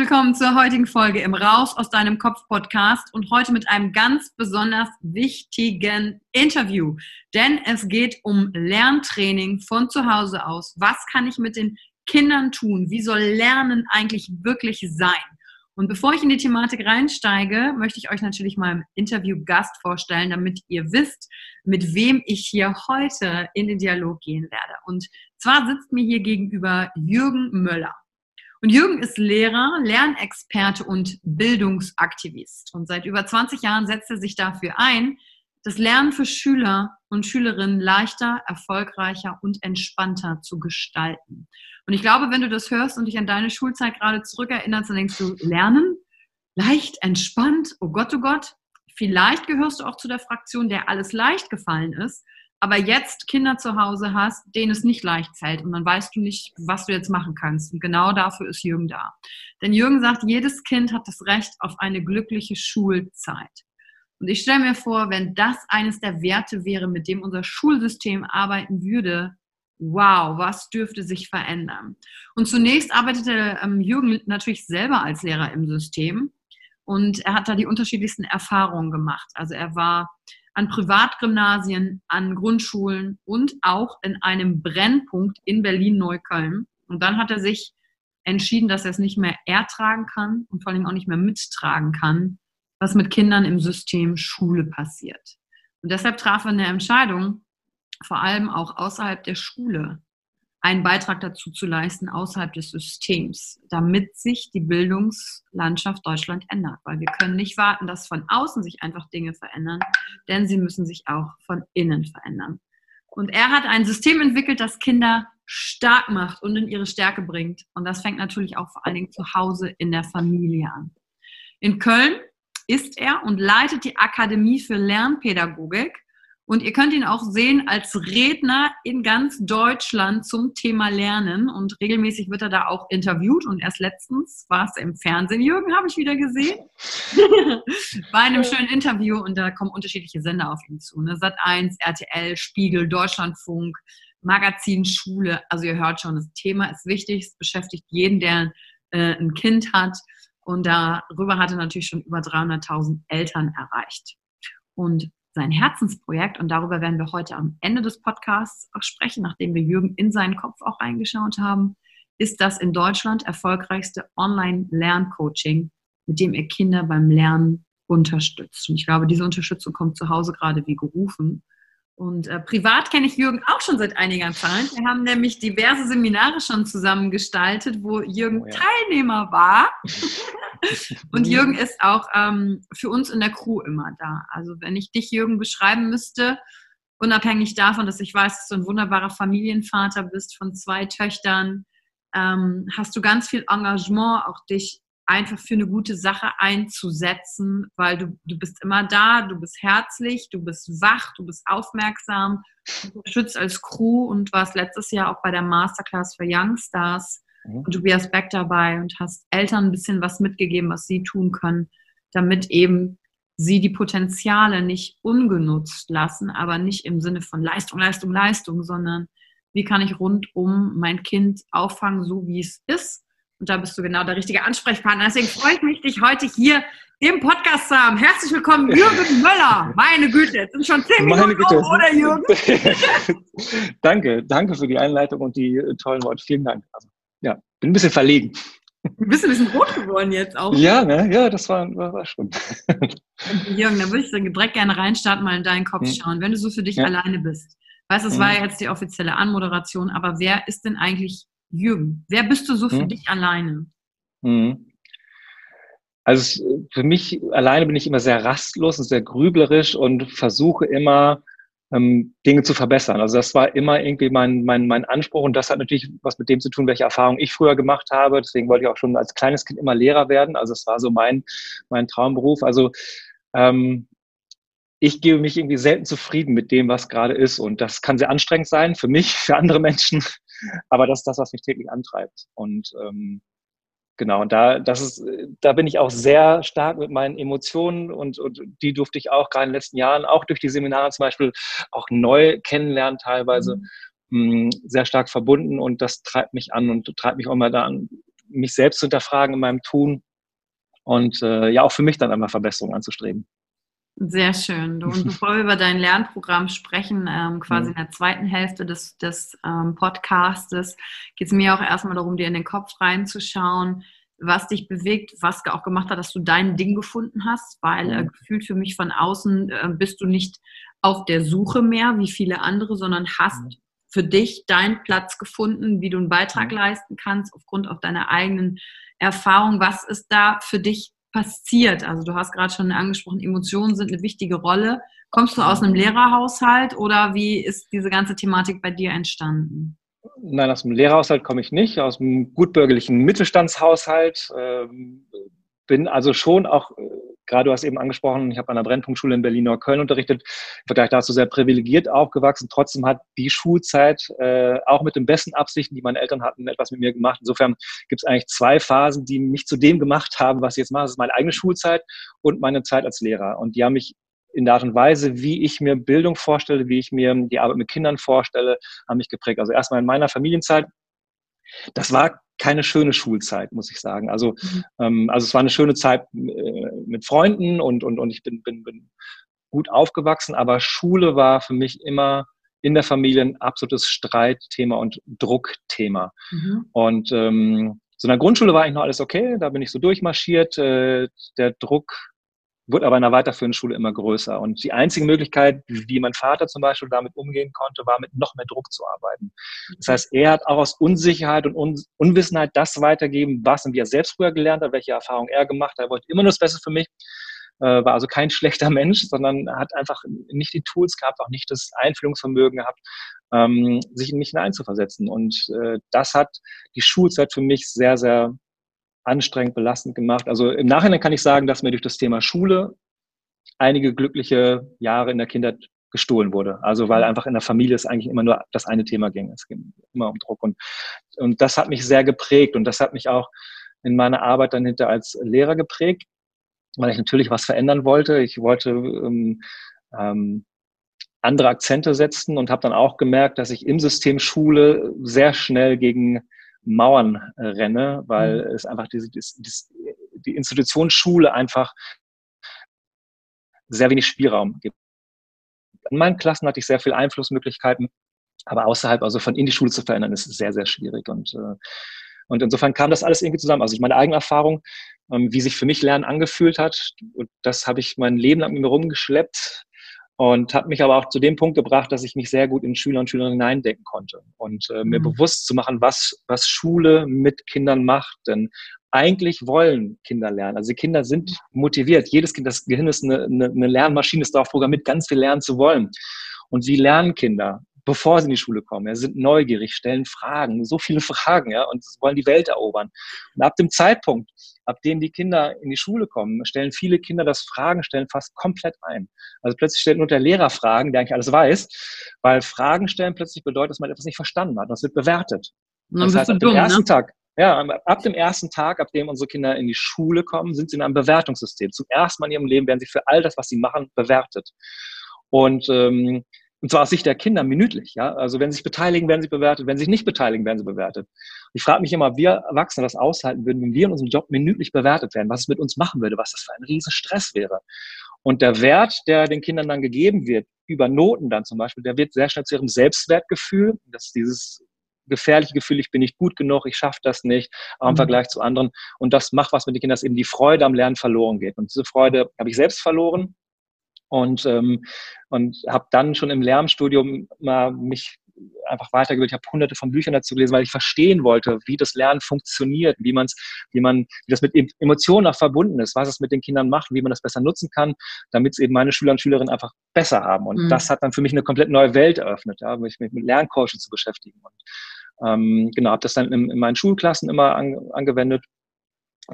Willkommen zur heutigen Folge im Raus aus deinem Kopf Podcast und heute mit einem ganz besonders wichtigen Interview. Denn es geht um Lerntraining von zu Hause aus. Was kann ich mit den Kindern tun? Wie soll Lernen eigentlich wirklich sein? Und bevor ich in die Thematik reinsteige, möchte ich euch natürlich mal im Interview-Gast vorstellen, damit ihr wisst, mit wem ich hier heute in den Dialog gehen werde. Und zwar sitzt mir hier gegenüber Jürgen Möller. Und Jürgen ist Lehrer, Lernexperte und Bildungsaktivist. Und seit über 20 Jahren setzt er sich dafür ein, das Lernen für Schüler und Schülerinnen leichter, erfolgreicher und entspannter zu gestalten. Und ich glaube, wenn du das hörst und dich an deine Schulzeit gerade zurückerinnerst, dann denkst du, Lernen, leicht, entspannt, oh Gott, oh Gott. Vielleicht gehörst du auch zu der Fraktion, der alles leicht gefallen ist aber jetzt Kinder zu Hause hast, denen es nicht leicht fällt und dann weißt du nicht, was du jetzt machen kannst. Und genau dafür ist Jürgen da. Denn Jürgen sagt, jedes Kind hat das Recht auf eine glückliche Schulzeit. Und ich stelle mir vor, wenn das eines der Werte wäre, mit dem unser Schulsystem arbeiten würde, wow, was dürfte sich verändern? Und zunächst arbeitete ähm, Jürgen natürlich selber als Lehrer im System und er hat da die unterschiedlichsten Erfahrungen gemacht. Also er war an Privatgymnasien, an Grundschulen und auch in einem Brennpunkt in Berlin-Neukölln. Und dann hat er sich entschieden, dass er es nicht mehr ertragen kann und vor allem auch nicht mehr mittragen kann, was mit Kindern im System Schule passiert. Und deshalb traf er eine Entscheidung, vor allem auch außerhalb der Schule einen Beitrag dazu zu leisten außerhalb des Systems, damit sich die Bildungslandschaft Deutschland ändert. Weil wir können nicht warten, dass von außen sich einfach Dinge verändern, denn sie müssen sich auch von innen verändern. Und er hat ein System entwickelt, das Kinder stark macht und in ihre Stärke bringt. Und das fängt natürlich auch vor allen Dingen zu Hause in der Familie an. In Köln ist er und leitet die Akademie für Lernpädagogik und ihr könnt ihn auch sehen als Redner in ganz Deutschland zum Thema Lernen. Und regelmäßig wird er da auch interviewt. Und erst letztens war es im Fernsehen, Jürgen, habe ich wieder gesehen. Bei einem schönen Interview. Und da kommen unterschiedliche Sender auf ihn zu. Ne? Sat 1, RTL, Spiegel, Deutschlandfunk, Magazin, Schule. Also ihr hört schon, das Thema ist wichtig. Es beschäftigt jeden, der äh, ein Kind hat. Und darüber hat er natürlich schon über 300.000 Eltern erreicht. Und sein Herzensprojekt, und darüber werden wir heute am Ende des Podcasts auch sprechen, nachdem wir Jürgen in seinen Kopf auch reingeschaut haben, ist das in Deutschland erfolgreichste Online-Lerncoaching, mit dem er Kinder beim Lernen unterstützt. Und ich glaube, diese Unterstützung kommt zu Hause gerade wie gerufen. Und äh, privat kenne ich Jürgen auch schon seit einiger Zeit. Wir haben nämlich diverse Seminare schon zusammen gestaltet, wo Jürgen oh ja. Teilnehmer war. und Jürgen ist auch ähm, für uns in der Crew immer da. Also wenn ich dich, Jürgen, beschreiben müsste, unabhängig davon, dass ich weiß, dass du ein wunderbarer Familienvater bist von zwei Töchtern, ähm, hast du ganz viel Engagement, auch dich einfach für eine gute Sache einzusetzen, weil du, du bist immer da, du bist herzlich, du bist wach, du bist aufmerksam, du unterstützt als Crew und warst letztes Jahr auch bei der Masterclass für Youngstars mhm. und du wärst back dabei und hast Eltern ein bisschen was mitgegeben, was sie tun können, damit eben sie die Potenziale nicht ungenutzt lassen, aber nicht im Sinne von Leistung, Leistung, Leistung, sondern wie kann ich rundum mein Kind auffangen, so wie es ist und da bist du genau der richtige Ansprechpartner. Deswegen freue ich mich, dich heute hier im Podcast zu haben. Herzlich willkommen, Jürgen Möller. Meine Güte, jetzt sind schon zehn Minuten Güte. Um, oder Jürgen? danke, danke für die Einleitung und die äh, tollen Worte. Vielen Dank. Also, ja, bin ein bisschen verlegen. Du bist ein bisschen rot geworden jetzt auch. Ja, ne? ja, das war, war, war schon. Jürgen, da würde ich direkt gerne reinstarten, mal in deinen Kopf hm. schauen, wenn du so für dich ja. alleine bist. Weißt, das hm. war jetzt die offizielle Anmoderation, aber wer ist denn eigentlich Jürgen, wer bist du so für hm. dich alleine? Hm. Also für mich alleine bin ich immer sehr rastlos und sehr grüblerisch und versuche immer ähm, Dinge zu verbessern. Also das war immer irgendwie mein, mein, mein Anspruch und das hat natürlich was mit dem zu tun, welche Erfahrungen ich früher gemacht habe. Deswegen wollte ich auch schon als kleines Kind immer Lehrer werden. Also es war so mein, mein Traumberuf. Also ähm, ich gebe mich irgendwie selten zufrieden mit dem, was gerade ist. Und das kann sehr anstrengend sein für mich, für andere Menschen. Aber das ist das, was mich täglich antreibt. Und ähm, genau, und da, das ist, da bin ich auch sehr stark mit meinen Emotionen und, und die durfte ich auch gerade in den letzten Jahren, auch durch die Seminare zum Beispiel, auch neu kennenlernen teilweise, mhm. mh, sehr stark verbunden und das treibt mich an und treibt mich auch immer da an, mich selbst zu hinterfragen in meinem Tun und äh, ja auch für mich dann einmal Verbesserungen anzustreben. Sehr schön. Und bevor wir über dein Lernprogramm sprechen, ähm, quasi in der zweiten Hälfte des, des ähm, Podcastes, geht es mir auch erstmal darum, dir in den Kopf reinzuschauen, was dich bewegt, was auch gemacht hat, dass du dein Ding gefunden hast, weil äh, gefühlt für mich von außen äh, bist du nicht auf der Suche mehr wie viele andere, sondern hast für dich deinen Platz gefunden, wie du einen Beitrag leisten kannst, aufgrund auch deiner eigenen Erfahrung. Was ist da für dich passiert? Also du hast gerade schon angesprochen, Emotionen sind eine wichtige Rolle. Kommst du aus einem Lehrerhaushalt oder wie ist diese ganze Thematik bei dir entstanden? Nein, aus dem Lehrerhaushalt komme ich nicht, aus dem gutbürgerlichen Mittelstandshaushalt. Ähm, bin also schon auch äh, gerade du hast eben angesprochen, ich habe an der Brennpunktschule in Berlin-Neukölln unterrichtet, im Vergleich dazu sehr privilegiert aufgewachsen. Trotzdem hat die Schulzeit äh, auch mit den besten Absichten, die meine Eltern hatten, etwas mit mir gemacht. Insofern gibt es eigentlich zwei Phasen, die mich zu dem gemacht haben, was ich jetzt mache. Das ist meine eigene Schulzeit und meine Zeit als Lehrer. Und die haben mich in der Art und Weise, wie ich mir Bildung vorstelle, wie ich mir die Arbeit mit Kindern vorstelle, haben mich geprägt. Also erstmal in meiner Familienzeit. Das war keine schöne Schulzeit, muss ich sagen. Also, mhm. ähm, also es war eine schöne Zeit äh, mit Freunden und, und, und ich bin, bin, bin gut aufgewachsen, aber Schule war für mich immer in der Familie ein absolutes Streitthema und Druckthema. Mhm. Und ähm, so in der Grundschule war eigentlich noch alles okay, da bin ich so durchmarschiert. Äh, der Druck wurde aber in der weiterführenden Schule immer größer. Und die einzige Möglichkeit, wie mein Vater zum Beispiel damit umgehen konnte, war mit noch mehr Druck zu arbeiten. Das heißt, er hat auch aus Unsicherheit und Un Unwissenheit das weitergeben, was und wie er selbst früher gelernt hat, welche Erfahrungen er gemacht hat. Er wollte immer nur das Beste für mich, äh, war also kein schlechter Mensch, sondern hat einfach nicht die Tools gehabt, auch nicht das Einfühlungsvermögen gehabt, ähm, sich in mich hineinzuversetzen. Und äh, das hat die Schulzeit für mich sehr, sehr anstrengend, belastend gemacht. Also im Nachhinein kann ich sagen, dass mir durch das Thema Schule einige glückliche Jahre in der Kindheit gestohlen wurde. Also weil einfach in der Familie es eigentlich immer nur das eine Thema ging. Es ging immer um Druck. Und, und das hat mich sehr geprägt und das hat mich auch in meiner Arbeit dann hinter als Lehrer geprägt, weil ich natürlich was verändern wollte. Ich wollte ähm, ähm, andere Akzente setzen und habe dann auch gemerkt, dass ich im System Schule sehr schnell gegen Mauern äh, renne, weil mhm. es einfach diese, diese, die Institution Schule einfach sehr wenig Spielraum gibt. In meinen Klassen hatte ich sehr viel Einflussmöglichkeiten, aber außerhalb, also von in die Schule zu verändern, ist sehr, sehr schwierig. Und, äh, und insofern kam das alles irgendwie zusammen. Also meine eigene Erfahrung, ähm, wie sich für mich Lernen angefühlt hat, und das habe ich mein Leben lang mit mir rumgeschleppt und hat mich aber auch zu dem Punkt gebracht, dass ich mich sehr gut in Schüler und Schülerinnen hineindenken konnte und äh, mir mhm. bewusst zu machen, was, was Schule mit Kindern macht. Denn eigentlich wollen Kinder lernen. Also die Kinder sind motiviert. Jedes Kind, das Gehirn ist eine, eine, eine Lernmaschine, ist darauf programmiert, ganz viel lernen zu wollen. Und wie lernen Kinder? Bevor sie in die Schule kommen. Ja, sind neugierig, stellen Fragen, so viele Fragen, ja, und wollen die Welt erobern. Und ab dem Zeitpunkt, ab dem die Kinder in die Schule kommen, stellen viele Kinder das Fragen stellen fast komplett ein. Also plötzlich stellt nur der Lehrer Fragen, der eigentlich alles weiß, weil Fragen stellen plötzlich bedeutet, dass man etwas nicht verstanden hat. Das wird bewertet. Das heißt, ab dem ersten ne? Tag, ja, ab dem ersten Tag, ab dem unsere Kinder in die Schule kommen, sind sie in einem Bewertungssystem. Zum ersten Mal in ihrem Leben werden sie für all das, was sie machen, bewertet. Und ähm, und zwar aus Sicht der Kinder minütlich. Ja? Also wenn sie sich beteiligen, werden sie bewertet. Wenn sie sich nicht beteiligen, werden sie bewertet. Ich frage mich immer, wir Erwachsene das aushalten würden, wenn wir in unserem Job minütlich bewertet werden, was es mit uns machen würde, was das für ein riesen Stress wäre. Und der Wert, der den Kindern dann gegeben wird, über Noten dann zum Beispiel, der wird sehr schnell zu ihrem Selbstwertgefühl. Das ist dieses gefährliche Gefühl, ich bin nicht gut genug, ich schaffe das nicht, auch im mhm. Vergleich zu anderen. Und das macht was mit den Kindern, dass eben die Freude am Lernen verloren geht. Und diese Freude habe ich selbst verloren und, ähm, und habe dann schon im Lernstudium mal mich einfach weitergebildet. Ich habe hunderte von Büchern dazu gelesen, weil ich verstehen wollte, wie das Lernen funktioniert, wie man wie man, wie das mit Emotionen auch verbunden ist, was es mit den Kindern macht, wie man das besser nutzen kann, damit es eben meine Schüler und Schülerinnen einfach besser haben. Und mhm. das hat dann für mich eine komplett neue Welt eröffnet, ja, mich mit Lerncoaching zu beschäftigen. Und ähm, genau, habe das dann in, in meinen Schulklassen immer an, angewendet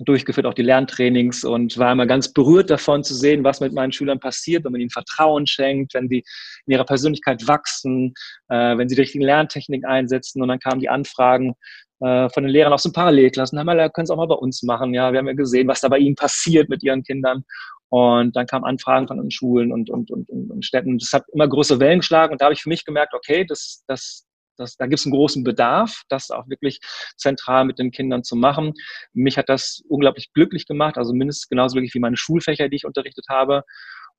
durchgeführt, auch die Lerntrainings und war immer ganz berührt davon zu sehen, was mit meinen Schülern passiert, wenn man ihnen Vertrauen schenkt, wenn sie in ihrer Persönlichkeit wachsen, äh, wenn sie die richtigen Lerntechniken einsetzen. Und dann kamen die Anfragen äh, von den Lehrern aus den Parallelklassen, haben wir können es auch mal bei uns machen, ja, wir haben ja gesehen, was da bei ihnen passiert mit ihren Kindern. Und dann kamen Anfragen von den Schulen und, und, und, und Städten. Das hat immer größere Wellen geschlagen. Und da habe ich für mich gemerkt, okay, das, das, das, da gibt es einen großen Bedarf, das auch wirklich zentral mit den Kindern zu machen. Mich hat das unglaublich glücklich gemacht, also mindestens genauso wirklich wie meine Schulfächer, die ich unterrichtet habe.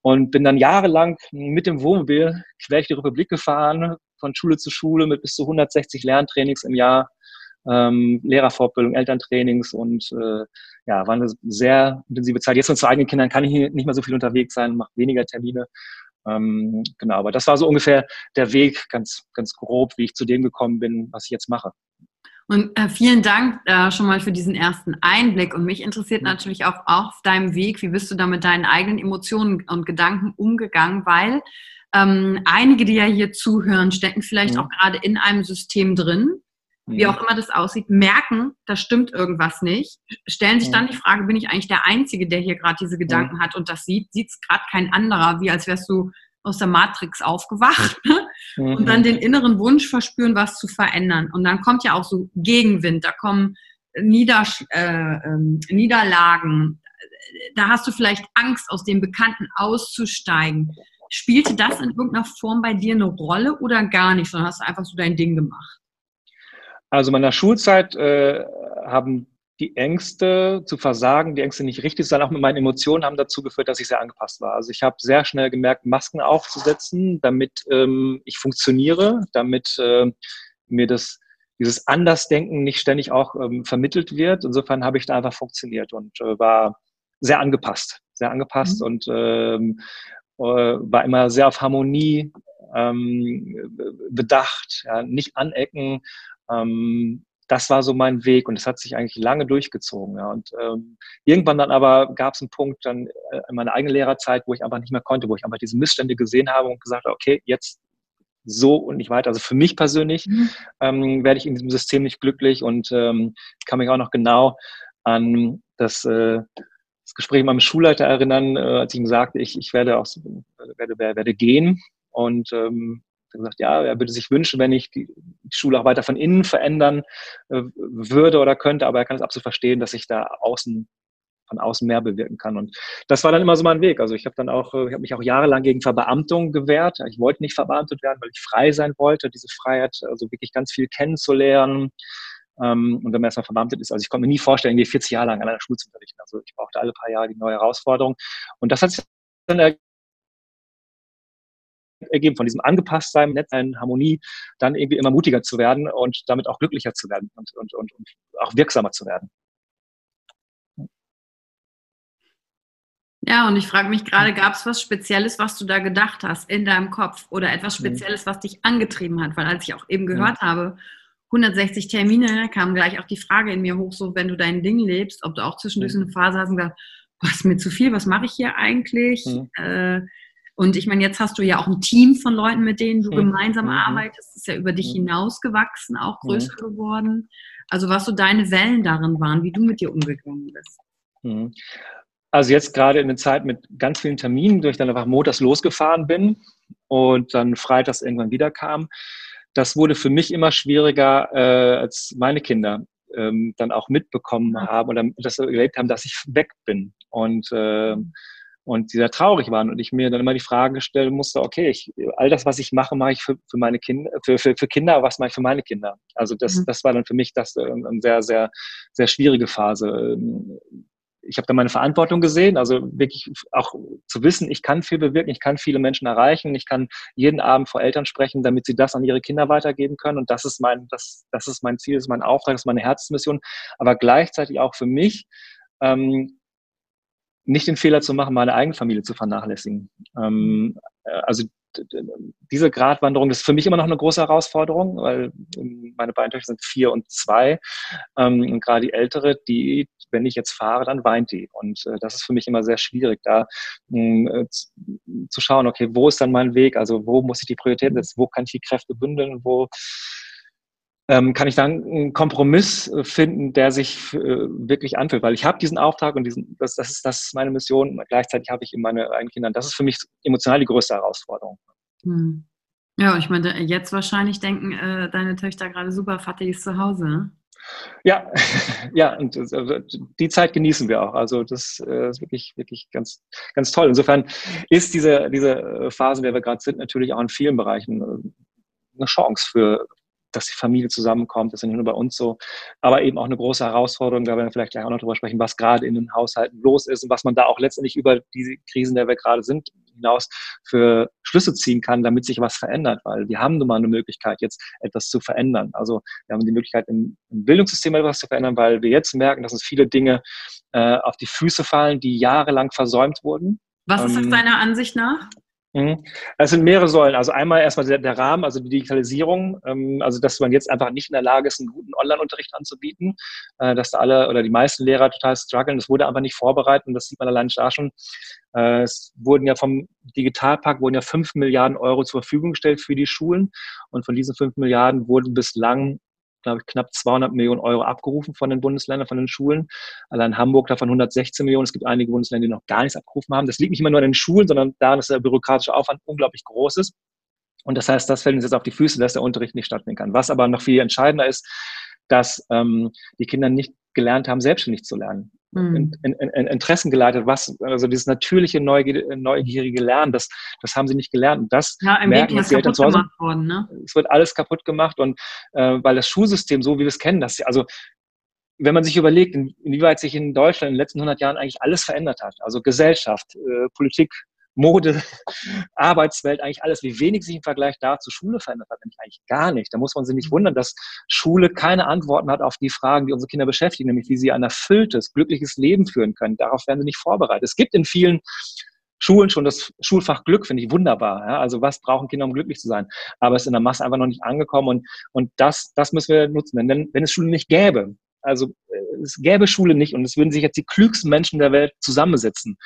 Und bin dann jahrelang mit dem Wohnmobil quer durch die Republik gefahren, von Schule zu Schule mit bis zu 160 Lerntrainings im Jahr, ähm, Lehrerfortbildung, Elterntrainings und äh, ja, war eine sehr intensive Zeit. Jetzt mit zwei eigenen Kindern kann ich nicht mehr so viel unterwegs sein, mache weniger Termine. Ähm, genau, aber das war so ungefähr der Weg, ganz, ganz grob, wie ich zu dem gekommen bin, was ich jetzt mache. Und äh, vielen Dank äh, schon mal für diesen ersten Einblick. Und mich interessiert natürlich auch auf deinem Weg, wie bist du da mit deinen eigenen Emotionen und Gedanken umgegangen, weil ähm, einige, die ja hier zuhören, stecken vielleicht mhm. auch gerade in einem System drin, wie mhm. auch immer das aussieht, merken, da stimmt irgendwas nicht, stellen sich dann mhm. die Frage, bin ich eigentlich der Einzige, der hier gerade diese Gedanken mhm. hat und das sieht, sieht es gerade kein anderer, wie als wärst du aus der Matrix aufgewacht mhm. und dann den inneren Wunsch verspüren, was zu verändern. Und dann kommt ja auch so Gegenwind, da kommen Niedersch äh, äh, Niederlagen, da hast du vielleicht Angst, aus dem Bekannten auszusteigen. Spielte das in irgendeiner Form bei dir eine Rolle oder gar nicht, sondern hast du einfach so dein Ding gemacht? Also in meiner Schulzeit äh, haben die Ängste zu versagen, die Ängste nicht richtig zu sein, auch mit meinen Emotionen haben dazu geführt, dass ich sehr angepasst war. Also ich habe sehr schnell gemerkt, Masken aufzusetzen, damit ähm, ich funktioniere, damit äh, mir das dieses Andersdenken nicht ständig auch ähm, vermittelt wird. Insofern habe ich da einfach funktioniert und äh, war sehr angepasst, sehr angepasst mhm. und ähm, äh, war immer sehr auf Harmonie ähm, bedacht, ja, nicht anecken, ähm, das war so mein Weg und das hat sich eigentlich lange durchgezogen. Ja. Und ähm, irgendwann dann aber gab es einen Punkt dann äh, in meiner eigenen Lehrerzeit, wo ich einfach nicht mehr konnte, wo ich einfach diese Missstände gesehen habe und gesagt habe, okay, jetzt so und nicht weiter. Also für mich persönlich mhm. ähm, werde ich in diesem System nicht glücklich und ähm, kann mich auch noch genau an das, äh, das Gespräch mit meinem Schulleiter erinnern, äh, als ich ihm sagte, ich, ich werde, auch, werde, werde gehen und ähm, gesagt, ja, er würde sich wünschen, wenn ich die Schule auch weiter von innen verändern äh, würde oder könnte, aber er kann es absolut verstehen, dass ich da außen von außen mehr bewirken kann. Und das war dann immer so mein Weg. Also ich habe dann auch, ich habe mich auch jahrelang gegen Verbeamtung gewehrt. Ich wollte nicht verbeamtet werden, weil ich frei sein wollte, diese Freiheit, also wirklich ganz viel kennenzulernen. Ähm, und wenn man erstmal verbeamtet ist, also ich konnte mir nie vorstellen, irgendwie 40 Jahre lang an einer Schule zu unterrichten. Also ich brauchte alle paar Jahre die neue Herausforderung. Und das hat sich dann ergeben, von diesem Angepasstsein, Netzsein, Harmonie, dann irgendwie immer mutiger zu werden und damit auch glücklicher zu werden und, und, und, und auch wirksamer zu werden. Ja, und ich frage mich gerade, gab es was Spezielles, was du da gedacht hast in deinem Kopf oder etwas mhm. Spezielles, was dich angetrieben hat? Weil als ich auch eben mhm. gehört ja. habe, 160 Termine, kam gleich auch die Frage in mir hoch, so wenn du dein Ding lebst, ob du auch zwischendurch so eine Phase hast und gesagt, was ist mir zu viel, was mache ich hier eigentlich? Mhm. Äh, und ich meine, jetzt hast du ja auch ein Team von Leuten, mit denen du mhm. gemeinsam mhm. arbeitest. Das ist ja über dich mhm. hinausgewachsen, auch größer geworden. Also was so deine Wellen darin waren, wie du mit dir umgegangen bist. Also jetzt gerade in der Zeit mit ganz vielen Terminen, durch dann einfach montags losgefahren bin und dann freitags irgendwann wieder kam, das wurde für mich immer schwieriger, äh, als meine Kinder ähm, dann auch mitbekommen haben oder das erlebt haben, dass ich weg bin und äh, und die da traurig waren und ich mir dann immer die Frage stellen musste, okay, ich, all das, was ich mache, mache ich für, für meine Kinder, für, für, für Kinder, was mache ich für meine Kinder? Also das, mhm. das war dann für mich das äh, eine sehr, sehr, sehr schwierige Phase. Ähm, ich habe da meine Verantwortung gesehen, also wirklich auch zu wissen, ich kann viel bewirken, ich kann viele Menschen erreichen, ich kann jeden Abend vor Eltern sprechen, damit sie das an ihre Kinder weitergeben können. Und das ist mein, das, das ist mein Ziel, das ist mein Auftrag, das ist meine Herzensmission. Aber gleichzeitig auch für mich, ähm, nicht den Fehler zu machen, meine eigene Familie zu vernachlässigen. Ähm, äh, also diese Gratwanderung ist für mich immer noch eine große Herausforderung, weil ähm, meine beiden Töchter sind vier und zwei. Ähm, und gerade die ältere, die, wenn ich jetzt fahre, dann weint die. Und äh, das ist für mich immer sehr schwierig, da ähm, äh, zu schauen, okay, wo ist dann mein Weg? Also wo muss ich die Prioritäten setzen? Wo kann ich die Kräfte bündeln? Wo kann ich dann einen Kompromiss äh, finden, der sich äh, wirklich anfühlt. Weil ich habe diesen Auftrag und diesen, das, das, ist, das ist meine Mission. Gleichzeitig habe ich eben meine eigenen Kinder. Das ist für mich emotional die größte Herausforderung. Hm. Ja, ich meine, jetzt wahrscheinlich denken äh, deine Töchter gerade super, Vati ist zu Hause. Ja, ja, und also, die Zeit genießen wir auch. Also das äh, ist wirklich, wirklich ganz, ganz toll. Insofern ist diese, diese Phase, in der wir gerade sind, natürlich auch in vielen Bereichen eine Chance für, dass die Familie zusammenkommt. Das ist nicht nur bei uns so, aber eben auch eine große Herausforderung, da werden wir vielleicht gleich auch noch drüber sprechen, was gerade in den Haushalten los ist und was man da auch letztendlich über diese Krisen, der wir gerade sind, hinaus für Schlüsse ziehen kann, damit sich was verändert, weil wir haben nun mal eine Möglichkeit, jetzt etwas zu verändern. Also wir haben die Möglichkeit, im, Bildungssystem etwas zu verändern, weil wir jetzt merken, dass uns viele Dinge äh, auf die Füße fallen, die jahrelang versäumt wurden. Was ist das ähm, deiner Ansicht nach? Mhm. Es sind mehrere Säulen. Also einmal erstmal der, Rahmen, also die Digitalisierung, ähm, also dass man jetzt einfach nicht in der Lage ist, einen guten Online-Unterricht anzubieten, äh, dass da alle oder die meisten Lehrer total strugglen. Das wurde einfach nicht vorbereitet und das sieht man allein da schon. Äh, es wurden ja vom Digitalpakt wurden ja fünf Milliarden Euro zur Verfügung gestellt für die Schulen und von diesen fünf Milliarden wurden bislang glaube ich, knapp 200 Millionen Euro abgerufen von den Bundesländern, von den Schulen. Allein Hamburg davon 116 Millionen. Es gibt einige Bundesländer, die noch gar nichts abgerufen haben. Das liegt nicht immer nur an den Schulen, sondern daran, dass der bürokratische Aufwand unglaublich groß ist. Und das heißt, das fällt uns jetzt auf die Füße, dass der Unterricht nicht stattfinden kann. Was aber noch viel entscheidender ist, dass ähm, die Kinder nicht gelernt haben, selbstständig zu lernen. Mhm. In, in, in, Interessen geleitet, was, also dieses natürliche, neugierige Lernen, das, das haben sie nicht gelernt. Und das ja, im merken kaputt gemacht worden, ne? Es wird alles kaputt gemacht und äh, weil das Schulsystem, so wie wir es kennen, das, also wenn man sich überlegt, inwieweit sich in Deutschland in den letzten 100 Jahren eigentlich alles verändert hat, also Gesellschaft, äh, Politik, Mode, Arbeitswelt, eigentlich alles, wie wenig sich im Vergleich da zu Schule verändert hat, nämlich eigentlich gar nicht. Da muss man sich nicht wundern, dass Schule keine Antworten hat auf die Fragen, die unsere Kinder beschäftigen, nämlich wie sie ein erfülltes, glückliches Leben führen können. Darauf werden sie nicht vorbereitet. Es gibt in vielen Schulen schon das Schulfach Glück, finde ich wunderbar. Ja? Also was brauchen Kinder, um glücklich zu sein? Aber es ist in der Masse einfach noch nicht angekommen und, und das, das müssen wir nutzen. Denn wenn es Schule nicht gäbe, also äh, es gäbe Schule nicht und es würden sich jetzt die klügsten Menschen der Welt zusammensetzen,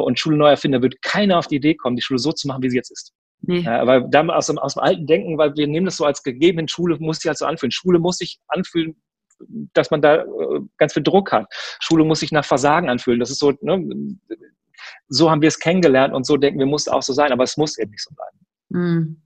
und Schule neu erfinden, da wird keiner auf die Idee kommen, die Schule so zu machen, wie sie jetzt ist. Nee. Ja, weil dann aus dem, aus dem alten Denken, weil wir nehmen das so als gegeben, Schule muss sich halt so anfühlen. Schule muss sich anfühlen, dass man da äh, ganz viel Druck hat. Schule muss sich nach Versagen anfühlen. Das ist so, ne, so haben wir es kennengelernt und so denken wir, muss auch so sein, aber es muss eben nicht so bleiben. Mhm.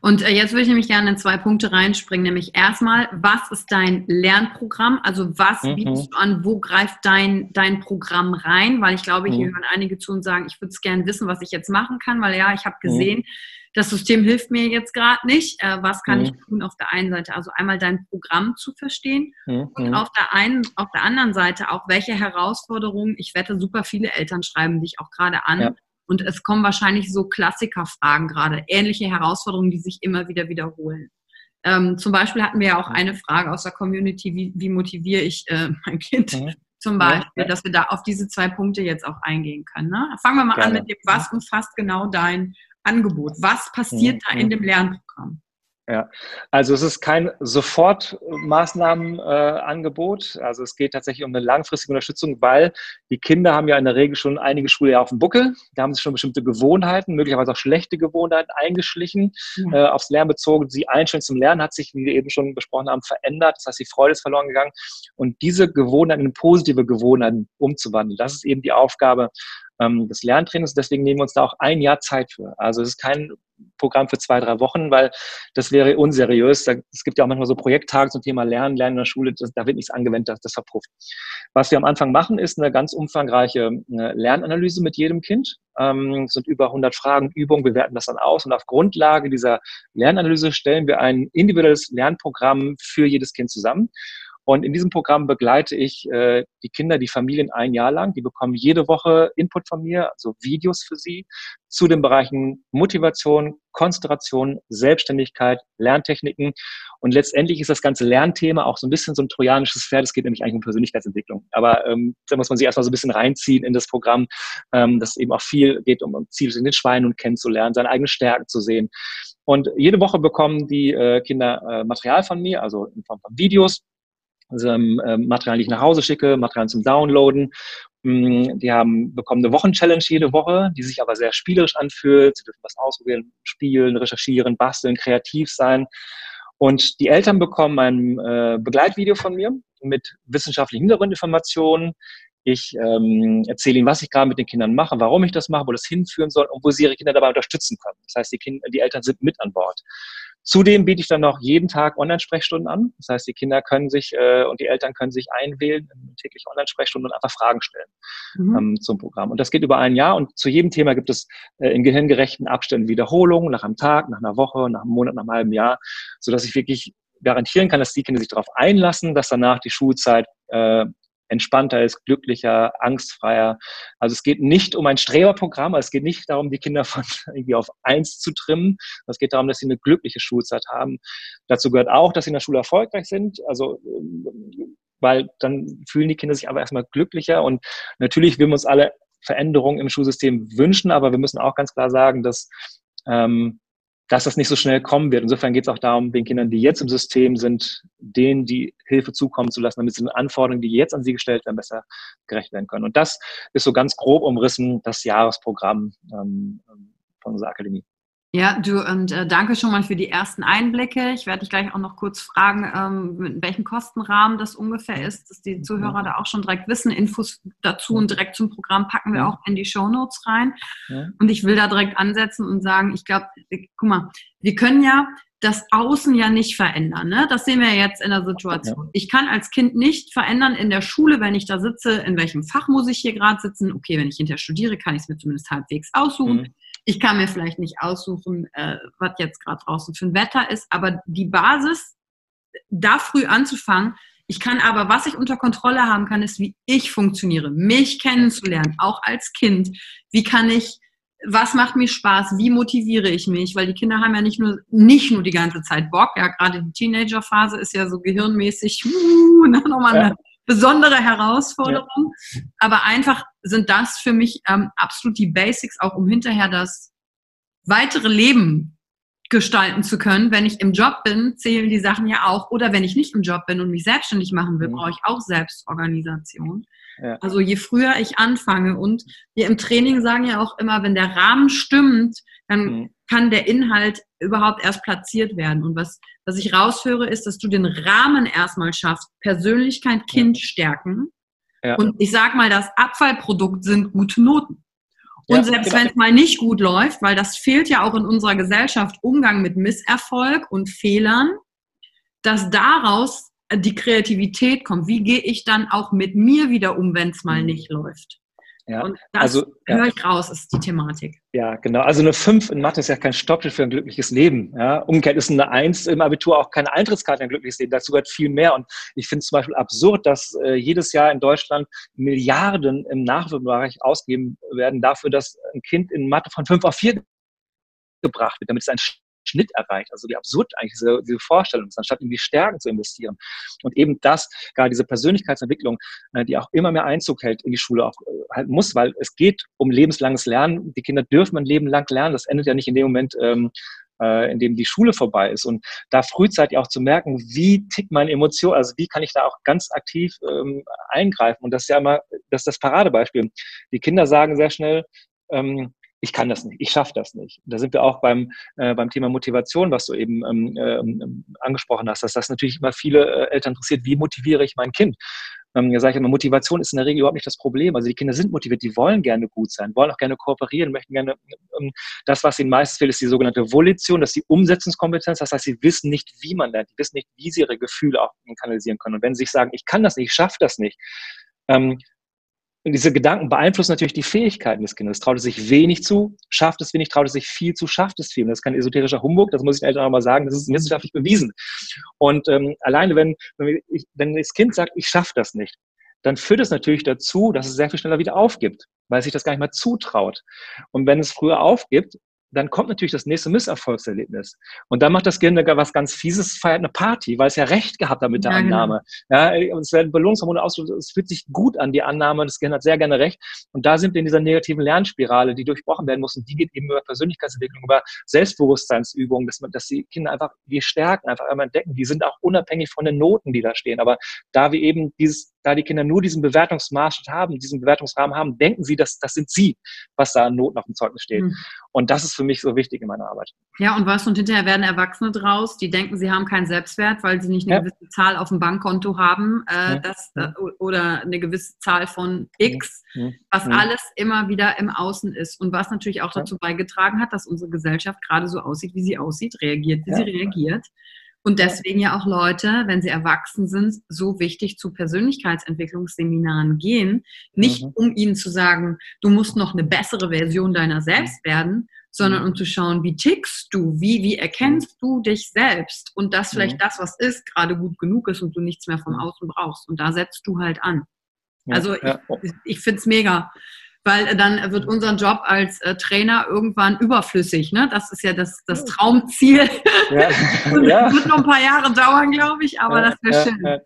Und äh, jetzt würde ich nämlich gerne in zwei Punkte reinspringen, nämlich erstmal, was ist dein Lernprogramm? Also was mhm. bietest du an, wo greift dein, dein Programm rein? Weil ich glaube, hier mhm. hören einige zu und sagen, ich würde es gerne wissen, was ich jetzt machen kann, weil ja, ich habe mhm. gesehen, mhm. das System hilft mir jetzt gerade nicht. Äh, was kann ich mhm. tun auf der einen Seite? Also einmal dein Programm zu verstehen und auf der einen, auf der anderen Seite auch, welche Herausforderungen, ich wette, super viele Eltern schreiben dich auch gerade an. Ja Und es kommen wahrscheinlich so Klassikerfragen gerade, ähnliche Herausforderungen, die sich immer wieder wiederholen. Ähm, zum Beispiel hatten wir ja auch eine Frage aus der Community, wie, wie motiviere ich äh, mein Kind mhm. zum Beispiel, ja. dass wir da auf diese zwei Punkte jetzt auch eingehen können. Ne? Fangen wir mal Gerne. an mit dem, was umfasst genau dein Angebot? Was passiert mhm. da in dem Lernprogramm? Ja, also es ist kein Sofortmaßnahmenangebot. Äh, also es geht tatsächlich um eine langfristige Unterstützung, weil die Kinder haben ja in der Regel schon einige Schuljahre auf dem Buckel. Da haben sie schon bestimmte Gewohnheiten, möglicherweise auch schlechte Gewohnheiten eingeschlichen, ja. äh, aufs Lernen bezogen. Die Einstellung zum Lernen hat sich, wie wir eben schon besprochen haben, verändert. Das heißt, die Freude ist verloren gegangen. Und diese Gewohnheiten in positive Gewohnheiten umzuwandeln, das ist eben die Aufgabe ähm, des Lerntrainings. Deswegen nehmen wir uns da auch ein Jahr Zeit für. Also es ist kein Programm für zwei, drei Wochen, weil das wäre unseriös. es gibt ja auch manchmal so Projekttage zum Thema Lernen, Lernen in der Schule, das, da wird nichts angewendet, das, das verpufft. Was wir am Anfang machen, ist eine ganz umfangreiche Lernanalyse mit jedem Kind. Ähm, es sind über 100 Fragen, Übungen, wir werten das dann aus und auf Grundlage dieser Lernanalyse stellen wir ein individuelles Lernprogramm für jedes Kind zusammen. Und in diesem Programm begleite ich äh, die Kinder, die Familien ein Jahr lang. Die bekommen jede Woche Input von mir, also Videos für sie zu den Bereichen Motivation, Konzentration, Selbstständigkeit, Lerntechniken. Und letztendlich ist das ganze Lernthema auch so ein bisschen so ein trojanisches Pferd. Es geht nämlich eigentlich um Persönlichkeitsentwicklung. Aber ähm, da muss man sich erstmal so ein bisschen reinziehen in das Programm, ähm, dass eben auch viel geht um Ziele in den Schweinen kennenzulernen, seine eigenen Stärken zu sehen. Und jede Woche bekommen die äh, Kinder äh, Material von mir, also in Form von Videos, also, ähm, Material, die ich nach Hause schicke, Material zum Downloaden. Mm, die haben bekommen eine Wochenchallenge jede Woche, die sich aber sehr spielerisch anfühlt. Sie dürfen was ausprobieren, spielen, recherchieren, basteln, kreativ sein. Und die Eltern bekommen ein äh, Begleitvideo von mir mit wissenschaftlichen Hintergrundinformationen. Ich ähm, erzähle ihnen, was ich gerade mit den Kindern mache, warum ich das mache, wo das hinführen soll und wo sie ihre Kinder dabei unterstützen können. Das heißt, die, Kinder, die Eltern sind mit an Bord. Zudem biete ich dann noch jeden Tag Online-Sprechstunden an. Das heißt, die Kinder können sich äh, und die Eltern können sich einwählen in tägliche Online-Sprechstunden und einfach Fragen stellen mhm. ähm, zum Programm. Und das geht über ein Jahr und zu jedem Thema gibt es äh, in gehirngerechten Abständen Wiederholungen nach einem Tag, nach einer Woche, nach einem Monat, nach einem halben Jahr, sodass ich wirklich garantieren kann, dass die Kinder sich darauf einlassen, dass danach die Schulzeit äh, entspannter ist, glücklicher, angstfreier. Also es geht nicht um ein Streberprogramm, es geht nicht darum, die Kinder von irgendwie auf eins zu trimmen. Es geht darum, dass sie eine glückliche Schulzeit haben. Dazu gehört auch, dass sie in der Schule erfolgreich sind. Also weil dann fühlen die Kinder sich aber erstmal glücklicher und natürlich will wir uns alle Veränderungen im Schulsystem wünschen, aber wir müssen auch ganz klar sagen, dass ähm, dass das nicht so schnell kommen wird. Insofern geht es auch darum, den Kindern, die jetzt im System sind, denen die Hilfe zukommen zu lassen, damit sie den Anforderungen, die jetzt an sie gestellt werden, besser gerecht werden können. Und das ist so ganz grob umrissen das Jahresprogramm ähm, von unserer Akademie. Ja, du und äh, danke schon mal für die ersten Einblicke. Ich werde dich gleich auch noch kurz fragen, ähm, in welchem Kostenrahmen das ungefähr ist, dass die Zuhörer da auch schon direkt wissen. Infos dazu und direkt zum Programm packen wir auch in die Show Notes rein. Ja. Und ich will da direkt ansetzen und sagen, ich glaube, guck mal, wir können ja das Außen ja nicht verändern. Ne? Das sehen wir jetzt in der Situation. Ja. Ich kann als Kind nicht verändern in der Schule, wenn ich da sitze, in welchem Fach muss ich hier gerade sitzen. Okay, wenn ich hinterher studiere, kann ich es mir zumindest halbwegs aussuchen. Mhm. Ich kann mir vielleicht nicht aussuchen, äh, was jetzt gerade draußen für ein Wetter ist, aber die Basis, da früh anzufangen, ich kann aber, was ich unter Kontrolle haben kann, ist, wie ich funktioniere, mich kennenzulernen, auch als Kind. Wie kann ich, was macht mir Spaß? Wie motiviere ich mich? Weil die Kinder haben ja nicht nur, nicht nur die ganze Zeit Bock. Ja, gerade die Teenagerphase ist ja so gehirnmäßig, uh, nochmal eine besondere Herausforderung. Ja. Aber einfach sind das für mich ähm, absolut die Basics, auch um hinterher das weitere Leben gestalten zu können. Wenn ich im Job bin, zählen die Sachen ja auch. Oder wenn ich nicht im Job bin und mich selbstständig machen will, mhm. brauche ich auch Selbstorganisation. Ja. Also je früher ich anfange und wir im Training sagen ja auch immer, wenn der Rahmen stimmt, dann mhm. kann der Inhalt überhaupt erst platziert werden. Und was, was ich raushöre, ist, dass du den Rahmen erstmal schaffst. Persönlichkeit, Kind ja. stärken. Ja. Und ich sag mal, das Abfallprodukt sind gute Noten. Und ja, selbst genau. wenn es mal nicht gut läuft, weil das fehlt ja auch in unserer Gesellschaft, Umgang mit Misserfolg und Fehlern, dass daraus die Kreativität kommt. Wie gehe ich dann auch mit mir wieder um, wenn es mal mhm. nicht läuft? Ja, und das also, ja. höre ich raus, ist die Thematik. Ja, genau. Also eine 5 in Mathe ist ja kein Stoppschild für ein glückliches Leben. Ja. Umgekehrt ist eine 1 im Abitur auch keine Eintrittskarte für ein glückliches Leben. Dazu gehört viel mehr. Und ich finde es zum Beispiel absurd, dass äh, jedes Jahr in Deutschland Milliarden im Nachwuchsbereich ausgeben werden dafür, dass ein Kind in Mathe von 5 auf 4 gebracht wird, damit es ein Schnitt erreicht. Also wie absurd eigentlich diese, diese Vorstellung ist, anstatt in die Stärken zu investieren. Und eben das, gerade diese Persönlichkeitsentwicklung, äh, die auch immer mehr Einzug hält in die Schule, auch halt muss, weil es geht um lebenslanges Lernen. Die Kinder dürfen ein Leben lang lernen. Das endet ja nicht in dem Moment, ähm, äh, in dem die Schule vorbei ist. Und da frühzeitig auch zu merken, wie tickt meine Emotion, also wie kann ich da auch ganz aktiv ähm, eingreifen. Und das ist ja immer, das ist das Paradebeispiel. Die Kinder sagen sehr schnell, ähm, ich kann das nicht, ich schaffe das nicht. Da sind wir auch beim, äh, beim Thema Motivation, was du eben ähm, ähm, angesprochen hast, dass das natürlich immer viele äh, Eltern interessiert, wie motiviere ich mein Kind? Ähm, da sage ich immer, Motivation ist in der Regel überhaupt nicht das Problem. Also die Kinder sind motiviert, die wollen gerne gut sein, wollen auch gerne kooperieren, möchten gerne, ähm, das, was ihnen meistens fehlt, ist die sogenannte Volition, das ist die Umsetzungskompetenz. Das heißt, sie wissen nicht, wie man lernt, die wissen nicht, wie sie ihre Gefühle auch kanalisieren können. Und wenn sie sich sagen, ich kann das nicht, ich schaffe das nicht, ähm, und diese Gedanken beeinflussen natürlich die Fähigkeiten des Kindes. Traut es sich wenig zu, schafft es wenig, traut es sich viel zu, schafft es viel. Und das ist kein esoterischer Humbug, das muss ich Eltern auch mal sagen, das ist wissenschaftlich bewiesen. Und ähm, alleine, wenn, wenn, ich, wenn das Kind sagt, ich schaffe das nicht, dann führt es natürlich dazu, dass es sehr viel schneller wieder aufgibt, weil es sich das gar nicht mehr zutraut. Und wenn es früher aufgibt, dann kommt natürlich das nächste Misserfolgserlebnis. Und dann macht das Gehirn was ganz Fieses, feiert eine Party, weil es ja recht gehabt hat mit der ja, genau. Annahme. Ja, und es werden Belohnungshormone aus, es fühlt sich gut an, die Annahme, das Gehirn hat sehr gerne recht. Und da sind wir in dieser negativen Lernspirale, die durchbrochen werden muss. Und die geht eben über Persönlichkeitsentwicklung, über Selbstbewusstseinsübungen, dass, man, dass die Kinder einfach die Stärken einfach einmal entdecken. Die sind auch unabhängig von den Noten, die da stehen. Aber da wir eben dieses da die Kinder nur diesen Bewertungsmaßstab haben, diesen Bewertungsrahmen haben, denken sie, dass das sind sie, was da an Noten auf dem Zeugnis steht. Mhm. Und das ist für mich so wichtig in meiner Arbeit. Ja, und was und hinterher werden Erwachsene draus, die denken, sie haben keinen Selbstwert, weil sie nicht eine ja. gewisse Zahl auf dem Bankkonto haben, äh, ja. das, äh, oder eine gewisse Zahl von X, mhm. was mhm. alles immer wieder im Außen ist und was natürlich auch dazu beigetragen hat, dass unsere Gesellschaft gerade so aussieht, wie sie aussieht, reagiert, wie sie reagiert. Und deswegen ja auch Leute, wenn sie erwachsen sind, so wichtig zu Persönlichkeitsentwicklungsseminaren gehen, nicht mhm. um ihnen zu sagen, du musst noch eine bessere Version deiner selbst werden, sondern mhm. um zu schauen, wie tickst du, wie, wie erkennst du dich selbst und dass vielleicht mhm. das, was ist, gerade gut genug ist und du nichts mehr vom Außen brauchst. Und da setzt du halt an. Also ich, ich finde es mega weil dann wird unser Job als äh, Trainer irgendwann überflüssig. Ne? Das ist ja das, das Traumziel. Ja. ja. wird noch ein paar Jahre dauern, glaube ich, aber ja, das wäre schön. Ja,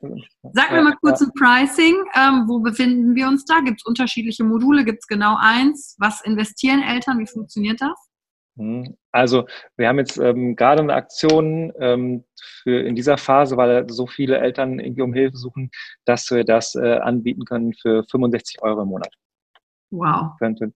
Sag mir mal kurz ein Pricing. Ähm, wo befinden wir uns da? Gibt es unterschiedliche Module? Gibt es genau eins? Was investieren Eltern? Wie funktioniert das? Hm, also wir haben jetzt ähm, gerade eine Aktion ähm, für in dieser Phase, weil so viele Eltern irgendwie um Hilfe suchen, dass wir das äh, anbieten können für 65 Euro im Monat. Wow.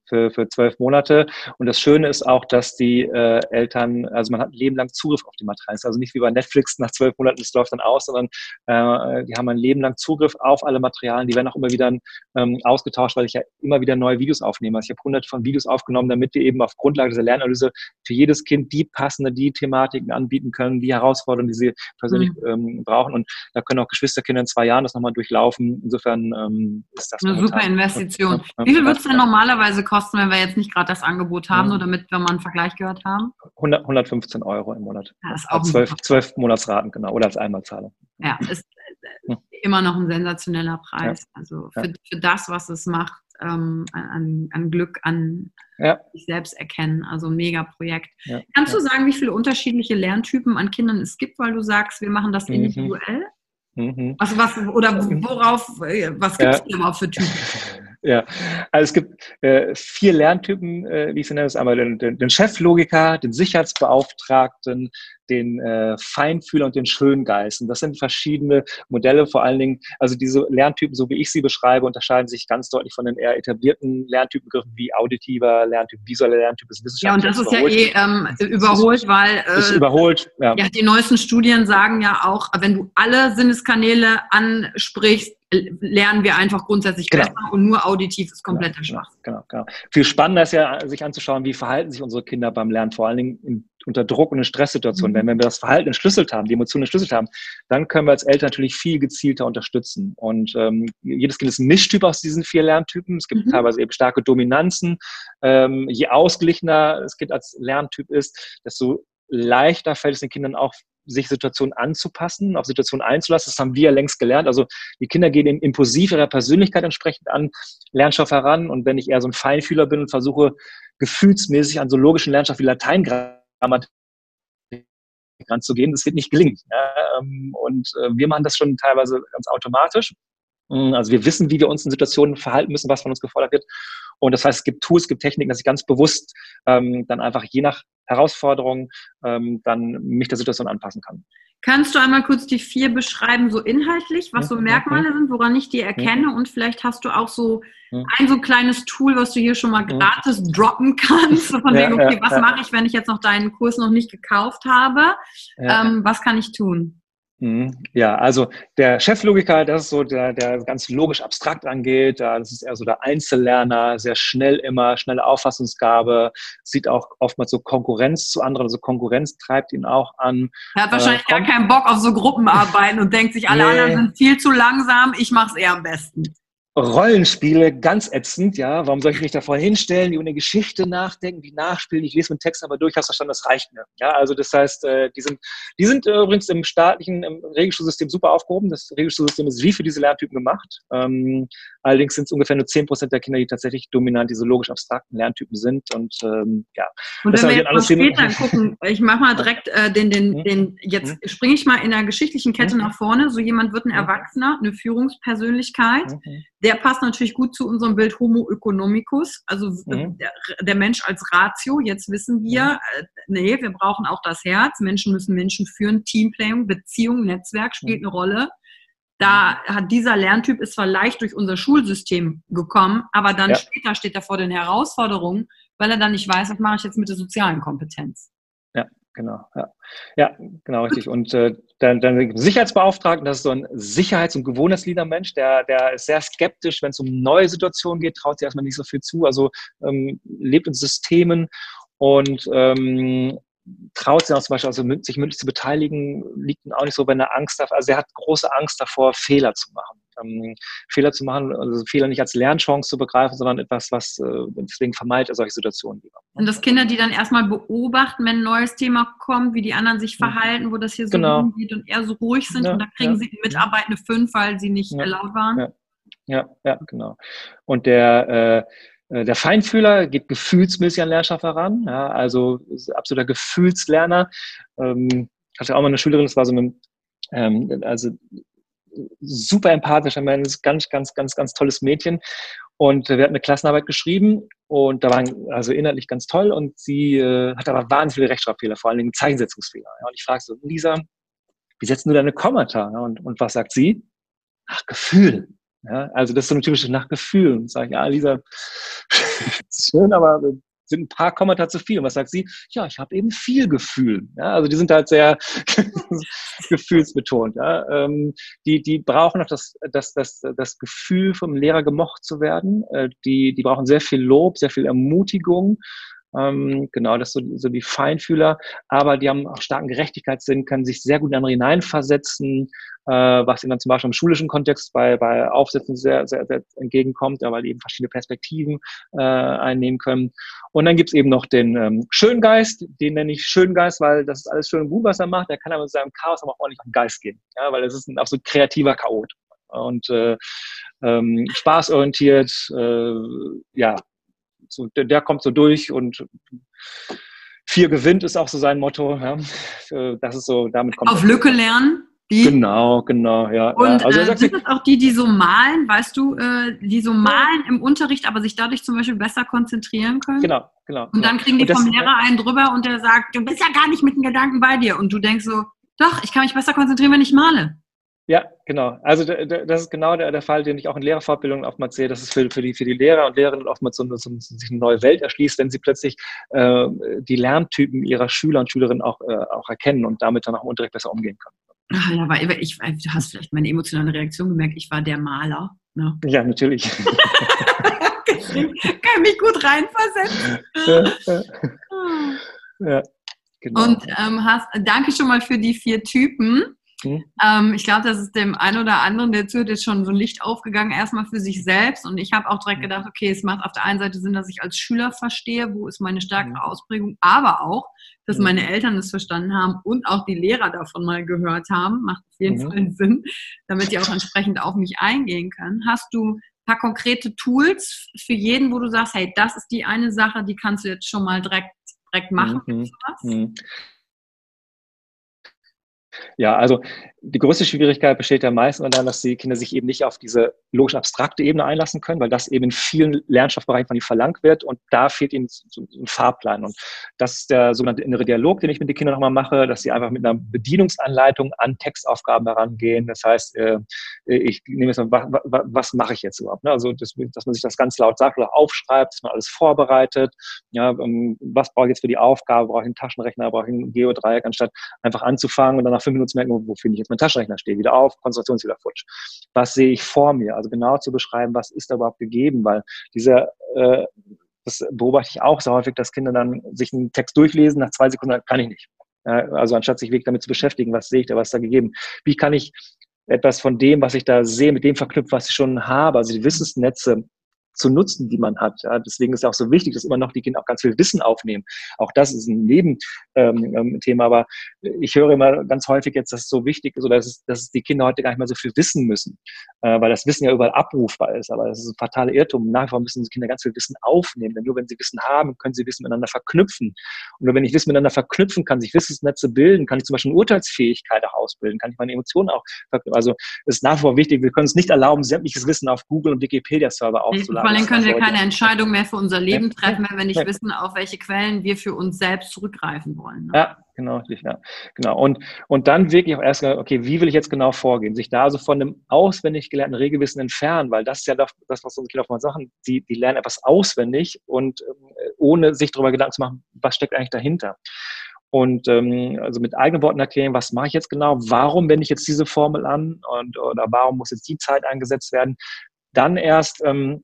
Für, für, zwölf Monate. Und das Schöne ist auch, dass die äh, Eltern, also man hat ein Leben lang Zugriff auf die Materialien. Also nicht wie bei Netflix nach zwölf Monaten, es läuft dann aus, sondern äh, die haben ein Leben lang Zugriff auf alle Materialien. Die werden auch immer wieder ähm, ausgetauscht, weil ich ja immer wieder neue Videos aufnehme. Also ich habe hunderte von Videos aufgenommen, damit wir eben auf Grundlage dieser Lernanalyse für jedes Kind die passende, die Thematiken anbieten können, die Herausforderungen, die sie persönlich mhm. ähm, brauchen. Und da können auch Geschwisterkinder in zwei Jahren das nochmal durchlaufen. Insofern ähm, ist das eine super Investition. Wie viel wird es denn normalerweise kosten, wenn wir jetzt nicht gerade das Angebot haben, mhm. nur damit wir mal einen Vergleich gehört haben? 100, 115 Euro im Monat. Ja, das ist auch zwölf, zwölf Monatsraten, genau, oder als Einmalzahlung. Ja, ist äh, immer noch ein sensationeller Preis. Ja. Also für, für das, was es macht, ähm, an, an, Glück, an ja. sich selbst erkennen. Also ein Mega-Projekt. Ja. Kannst du sagen, wie viele unterschiedliche Lerntypen an Kindern es gibt, weil du sagst, wir machen das mhm. individuell? Mhm. Also was, oder worauf, äh, was gibt es ja. überhaupt für Typen? Ja, also es gibt äh, vier Lerntypen, äh, wie ich sie nenne. Das einmal den, den, den Cheflogiker, den Sicherheitsbeauftragten, den äh, Feinfühler und den Schöngeist. Und das sind verschiedene Modelle, vor allen Dingen, also diese Lerntypen, so wie ich sie beschreibe, unterscheiden sich ganz deutlich von den eher etablierten Lerntypengriffen wie auditiver Lerntyp, visueller Lerntyp, ist wissenschaftlich. Ja, und das ist ja eh ähm, überholt, weil äh, ist überholt, ja. ja. Die neuesten Studien sagen ja auch, wenn du alle Sinneskanäle ansprichst, lernen wir einfach grundsätzlich genau. besser und nur auditiv ist kompletter genau, Schwachsinn. Genau, genau. Viel spannender ist ja, sich anzuschauen, wie verhalten sich unsere Kinder beim Lernen, vor allen Dingen in unter Druck und in Stresssituationen, mhm. wenn, wenn wir das Verhalten entschlüsselt haben, die Emotionen entschlüsselt haben, dann können wir als Eltern natürlich viel gezielter unterstützen. Und ähm, jedes Kind ist ein Mischtyp aus diesen vier Lerntypen. Es gibt mhm. teilweise eben starke Dominanzen. Ähm, je ausgeglichener das Kind als Lerntyp ist, desto leichter fällt es den Kindern auch, sich Situationen anzupassen, auf Situationen einzulassen. Das haben wir ja längst gelernt. Also die Kinder gehen impulsiv ihrer Persönlichkeit entsprechend an Lernstoff heran. Und wenn ich eher so ein Feinfühler bin und versuche, gefühlsmäßig an so logischen Lernstoff wie Lateingrammatik ranzugehen, das wird nicht gelingen. Ähm, und äh, wir machen das schon teilweise ganz automatisch. Mm, also wir wissen, wie wir uns in Situationen verhalten müssen, was von uns gefordert wird. Und das heißt, es gibt Tools, es gibt Techniken, dass ich ganz bewusst ähm, dann einfach je nach Herausforderung ähm, dann mich der Situation anpassen kann. Kannst du einmal kurz die vier beschreiben, so inhaltlich, was so mhm, Merkmale mhm. sind, woran ich die erkenne? Mhm. Und vielleicht hast du auch so ein so kleines Tool, was du hier schon mal gratis droppen kannst. Von wegen, okay, was mache ich, wenn ich jetzt noch deinen Kurs noch nicht gekauft habe? Ähm, was kann ich tun? Mhm. Ja, also der Cheflogiker, das ist so der, der ganz logisch abstrakt angeht. Das ist eher so der Einzellerner, sehr schnell immer, schnelle Auffassungsgabe, sieht auch oftmals so Konkurrenz zu anderen, also Konkurrenz treibt ihn auch an. Er hat wahrscheinlich äh, gar keinen Bock auf so Gruppenarbeiten und denkt sich, alle nee. anderen sind viel zu langsam, ich mache es eher am besten. Rollenspiele ganz ätzend, ja. Warum soll ich mich davor hinstellen, über eine Geschichte nachdenken, die nachspielen? Ich lese meinen Text aber durch, hast verstanden, das reicht mir. Ja, also das heißt, äh, die sind, die sind äh, übrigens im staatlichen im Regelschulsystem super aufgehoben. Das Regelschulsystem ist wie für diese Lerntypen gemacht. Ähm, allerdings sind es ungefähr nur 10 Prozent der Kinder, die tatsächlich dominant diese logisch abstrakten Lerntypen sind. Und ähm, ja. Und wenn wir jetzt mal später gucken, ich mache mal direkt äh, den, den, mhm. den, jetzt mhm. springe ich mal in der geschichtlichen Kette mhm. nach vorne. So jemand wird ein Erwachsener, eine Führungspersönlichkeit. Mhm der passt natürlich gut zu unserem Bild Homo economicus, also mhm. der, der, Mensch als Ratio. Jetzt wissen wir, mhm. äh, nee, wir brauchen auch das Herz. Menschen müssen Menschen führen. Teamplaying, Beziehung, Netzwerk spielt mhm. eine Rolle. Da hat dieser Lerntyp ist zwar leicht durch unser Schulsystem gekommen, aber dann ja. später steht er vor den Herausforderungen, weil er dann nicht weiß, was mache ich jetzt mit der sozialen Kompetenz. Genau. Ja, ja genau, richtig. Und äh, dann, dann Sicherheitsbeauftragten, das ist so ein Sicherheits- und Gewohnheitslieder-Mensch, der, der ist sehr skeptisch, wenn es um neue Situationen geht, traut sich erstmal nicht so viel zu, also ähm, lebt in Systemen und ähm, traut sich auch zum Beispiel, also sich mündlich zu beteiligen, liegt ihm auch nicht so, wenn er Angst hat. Also er hat große Angst davor, Fehler zu machen ähm, Fehler zu machen, also Fehler nicht als Lernchance zu begreifen, sondern etwas, was äh, deswegen vermeidet er solche Situationen lieber. Und das Kinder, die dann erstmal beobachten, wenn ein neues Thema kommt, wie die anderen sich verhalten, wo das hier so genau. rumgeht und eher so ruhig sind ja, und da kriegen ja. sie mitarbeitende fünf, weil sie nicht ja. laut waren. Ja. ja, genau. Und der äh, äh, der Feinfühler geht gefühlsmäßig an Lernstoff heran, ja, also absoluter Gefühlslerner. Ähm, hatte auch mal eine Schülerin, das war so eine, ähm, also super empathischer Mensch, ganz, ganz, ganz, ganz tolles Mädchen. Und wir hatten eine Klassenarbeit geschrieben und da waren also inhaltlich ganz toll und sie äh, hat aber wahnsinnig viele Rechtschreibfehler, vor allen Dingen Zeichensetzungsfehler. Ja, und ich frage so, Lisa, wie setzt du deine Kommata? Ja, und, und was sagt sie? Ach, Gefühl. Ja, also das ist so ein typisches nach Gefühl. Und sage ich, ja, Lisa, schön, aber sind ein paar Kommata zu viel. Und was sagt sie? Ja, ich habe eben viel Gefühl. Ja, also die sind halt sehr gefühlsbetont. Ja. Ähm, die, die brauchen noch das, das, das, das Gefühl, vom Lehrer gemocht zu werden. Äh, die, die brauchen sehr viel Lob, sehr viel Ermutigung. Ähm, genau, das sind so, so die Feinfühler, aber die haben auch starken Gerechtigkeitssinn, können sich sehr gut in andere hineinversetzen, äh, was ihnen dann zum Beispiel im schulischen Kontext bei, bei Aufsätzen sehr, sehr, sehr entgegenkommt, ja, weil die eben verschiedene Perspektiven äh, einnehmen können. Und dann gibt's eben noch den ähm, Schöngeist, den nenne ich Schöngeist, weil das ist alles schön und gut, was er macht. Der kann aber mit seinem Chaos aber auch ordentlich den Geist gehen, ja, weil das ist ein absolut kreativer Chaot und äh, ähm, spaßorientiert, äh, ja, so, der, der kommt so durch und vier gewinnt ist auch so sein Motto. Ja. Das ist so, damit kommt Auf Lücke lernen? Die? Genau, genau, ja. Und also, äh, sind das auch die, die so malen, weißt du, äh, die so malen im Unterricht, aber sich dadurch zum Beispiel besser konzentrieren können? Genau, genau. Und dann kriegen die das, vom Lehrer einen drüber und der sagt, du bist ja gar nicht mit den Gedanken bei dir. Und du denkst so, doch, ich kann mich besser konzentrieren, wenn ich male. Ja, genau. Also das ist genau der, der Fall, den ich auch in Lehrerfortbildungen oftmals sehe, dass es für, für, die, für die Lehrer und Lehrerinnen oftmals so, so, so sich eine neue Welt erschließt, wenn sie plötzlich äh, die Lerntypen ihrer Schüler und Schülerinnen auch, äh, auch erkennen und damit dann auch im Unterricht besser umgehen können. Ach, ja, aber ich, du hast vielleicht meine emotionale Reaktion gemerkt, ich war der Maler. Ne? Ja, natürlich. kann mich gut reinversetzen. ja. ja. Genau. Und ähm, hast, danke schon mal für die vier Typen. Mhm. Ähm, ich glaube, das ist dem einen oder anderen, der zuhört, jetzt schon so ein Licht aufgegangen, erstmal für sich selbst. Und ich habe auch direkt hm. gedacht, okay, es macht auf der einen Seite Sinn, dass ich als Schüler verstehe, wo ist meine stärkere mhm. Ausprägung, aber auch, dass mhm. meine Eltern es verstanden haben und auch die Lehrer davon mal gehört haben. Macht auf jeden mhm. Fall Sinn, damit die auch entsprechend auf mich eingehen können. Hast du ein paar konkrete Tools für jeden, wo du sagst, hey, das ist die eine Sache, die kannst du jetzt schon mal direkt, direkt machen? Mhm. Ja, also die größte Schwierigkeit besteht ja meistens darin, dass die Kinder sich eben nicht auf diese logisch abstrakte Ebene einlassen können, weil das eben in vielen Lernstoffbereichen von ihnen verlangt wird und da fehlt ihnen so ein Fahrplan. Und das ist der sogenannte innere Dialog, den ich mit den Kindern nochmal mache, dass sie einfach mit einer Bedienungsanleitung an Textaufgaben herangehen. Das heißt, äh, ich nehme jetzt mal, was, mache ich jetzt überhaupt? Ne? Also, dass, man sich das ganz laut sagt oder aufschreibt, dass man alles vorbereitet. Ja, ähm, was brauche ich jetzt für die Aufgabe? Brauche ich einen Taschenrechner? Brauche ich einen Geodreieck, anstatt einfach anzufangen und dann nach fünf Minuten zu merken, wo finde ich jetzt mein Taschenrechner stehe, wieder auf, Konzentration ist wieder futsch. Was sehe ich vor mir? Also genau zu beschreiben, was ist da überhaupt gegeben, weil dieser, äh, das beobachte ich auch sehr häufig, dass Kinder dann sich einen Text durchlesen, nach zwei Sekunden kann ich nicht. also anstatt sich wirklich damit zu beschäftigen, was sehe ich da, was ist da gegeben? Wie kann ich etwas von dem, was ich da sehe, mit dem verknüpfen, was ich schon habe, also die Wissensnetze zu nutzen, die man hat. Ja, deswegen ist es auch so wichtig, dass immer noch die Kinder auch ganz viel Wissen aufnehmen. Auch das ist ein Nebenthema, ähm, ähm aber ich höre immer ganz häufig jetzt, dass es so wichtig ist, oder dass, es, dass die Kinder heute gar nicht mehr so viel wissen müssen, äh, weil das Wissen ja überall abrufbar ist. Aber das ist ein fataler Irrtum. Nach wie vor müssen die Kinder ganz viel Wissen aufnehmen, denn nur wenn sie Wissen haben, können sie Wissen miteinander verknüpfen. Und nur wenn ich Wissen miteinander verknüpfen kann, sich Wissensnetze bilden, kann ich zum Beispiel eine Urteilsfähigkeit auch ausbilden, kann ich meine Emotionen auch verknüpfen. Also es ist nach wie vor wichtig, wir können es nicht erlauben, sämtliches Wissen auf Google und Wikipedia-Server aufzuladen vor allem können wir keine Entscheidung mehr für unser Leben treffen, wenn wir nicht wissen, auf welche Quellen wir für uns selbst zurückgreifen wollen. Ne? Ja, genau, ja, genau. Und, und dann wirklich auch erst, okay, wie will ich jetzt genau vorgehen? Sich da also von einem auswendig gelernten Regelwissen entfernen, weil das ist ja das, was unsere Kinder oft mal sagen, die, die lernen etwas auswendig und äh, ohne sich darüber Gedanken zu machen, was steckt eigentlich dahinter und ähm, also mit eigenen Worten erklären, was mache ich jetzt genau, warum wende ich jetzt diese Formel an und oder warum muss jetzt die Zeit eingesetzt werden, dann erst ähm,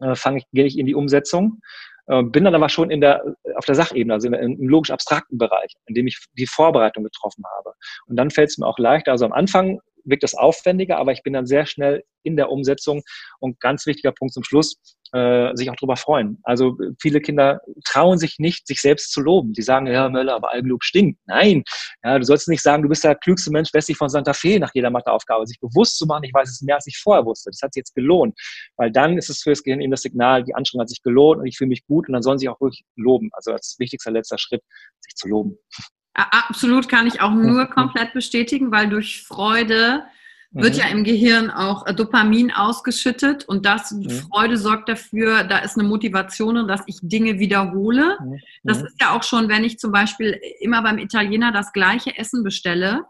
äh, ich, gehe ich in die Umsetzung. Äh, bin dann aber schon in der, auf der Sachebene, also im logisch abstrakten Bereich, in dem ich die Vorbereitung getroffen habe. Und dann fällt es mir auch leichter. Also am Anfang wirkt das aufwendiger, aber ich bin dann sehr schnell in der Umsetzung. Und ganz wichtiger Punkt zum Schluss, äh, sich auch darüber freuen. Also viele Kinder trauen sich nicht, sich selbst zu loben. Die sagen, ja, Möller, aber Algenlob stinkt. Nein, ja, du sollst nicht sagen, du bist der klügste Mensch westlich von Santa Fe nach jeder Matheaufgabe. Sich bewusst zu machen, ich weiß es mehr, als ich vorher wusste. Das hat sich jetzt gelohnt. Weil dann ist es für das Gehirn eben das Signal, die Anstrengung hat sich gelohnt und ich fühle mich gut und dann sollen sie auch wirklich loben. Also als wichtigster letzter Schritt, sich zu loben. Absolut kann ich auch nur komplett bestätigen, weil durch Freude wird mhm. ja im Gehirn auch äh, Dopamin ausgeschüttet und das mhm. Freude sorgt dafür, da ist eine Motivation, dass ich Dinge wiederhole. Mhm. Das ist ja auch schon, wenn ich zum Beispiel immer beim Italiener das gleiche Essen bestelle,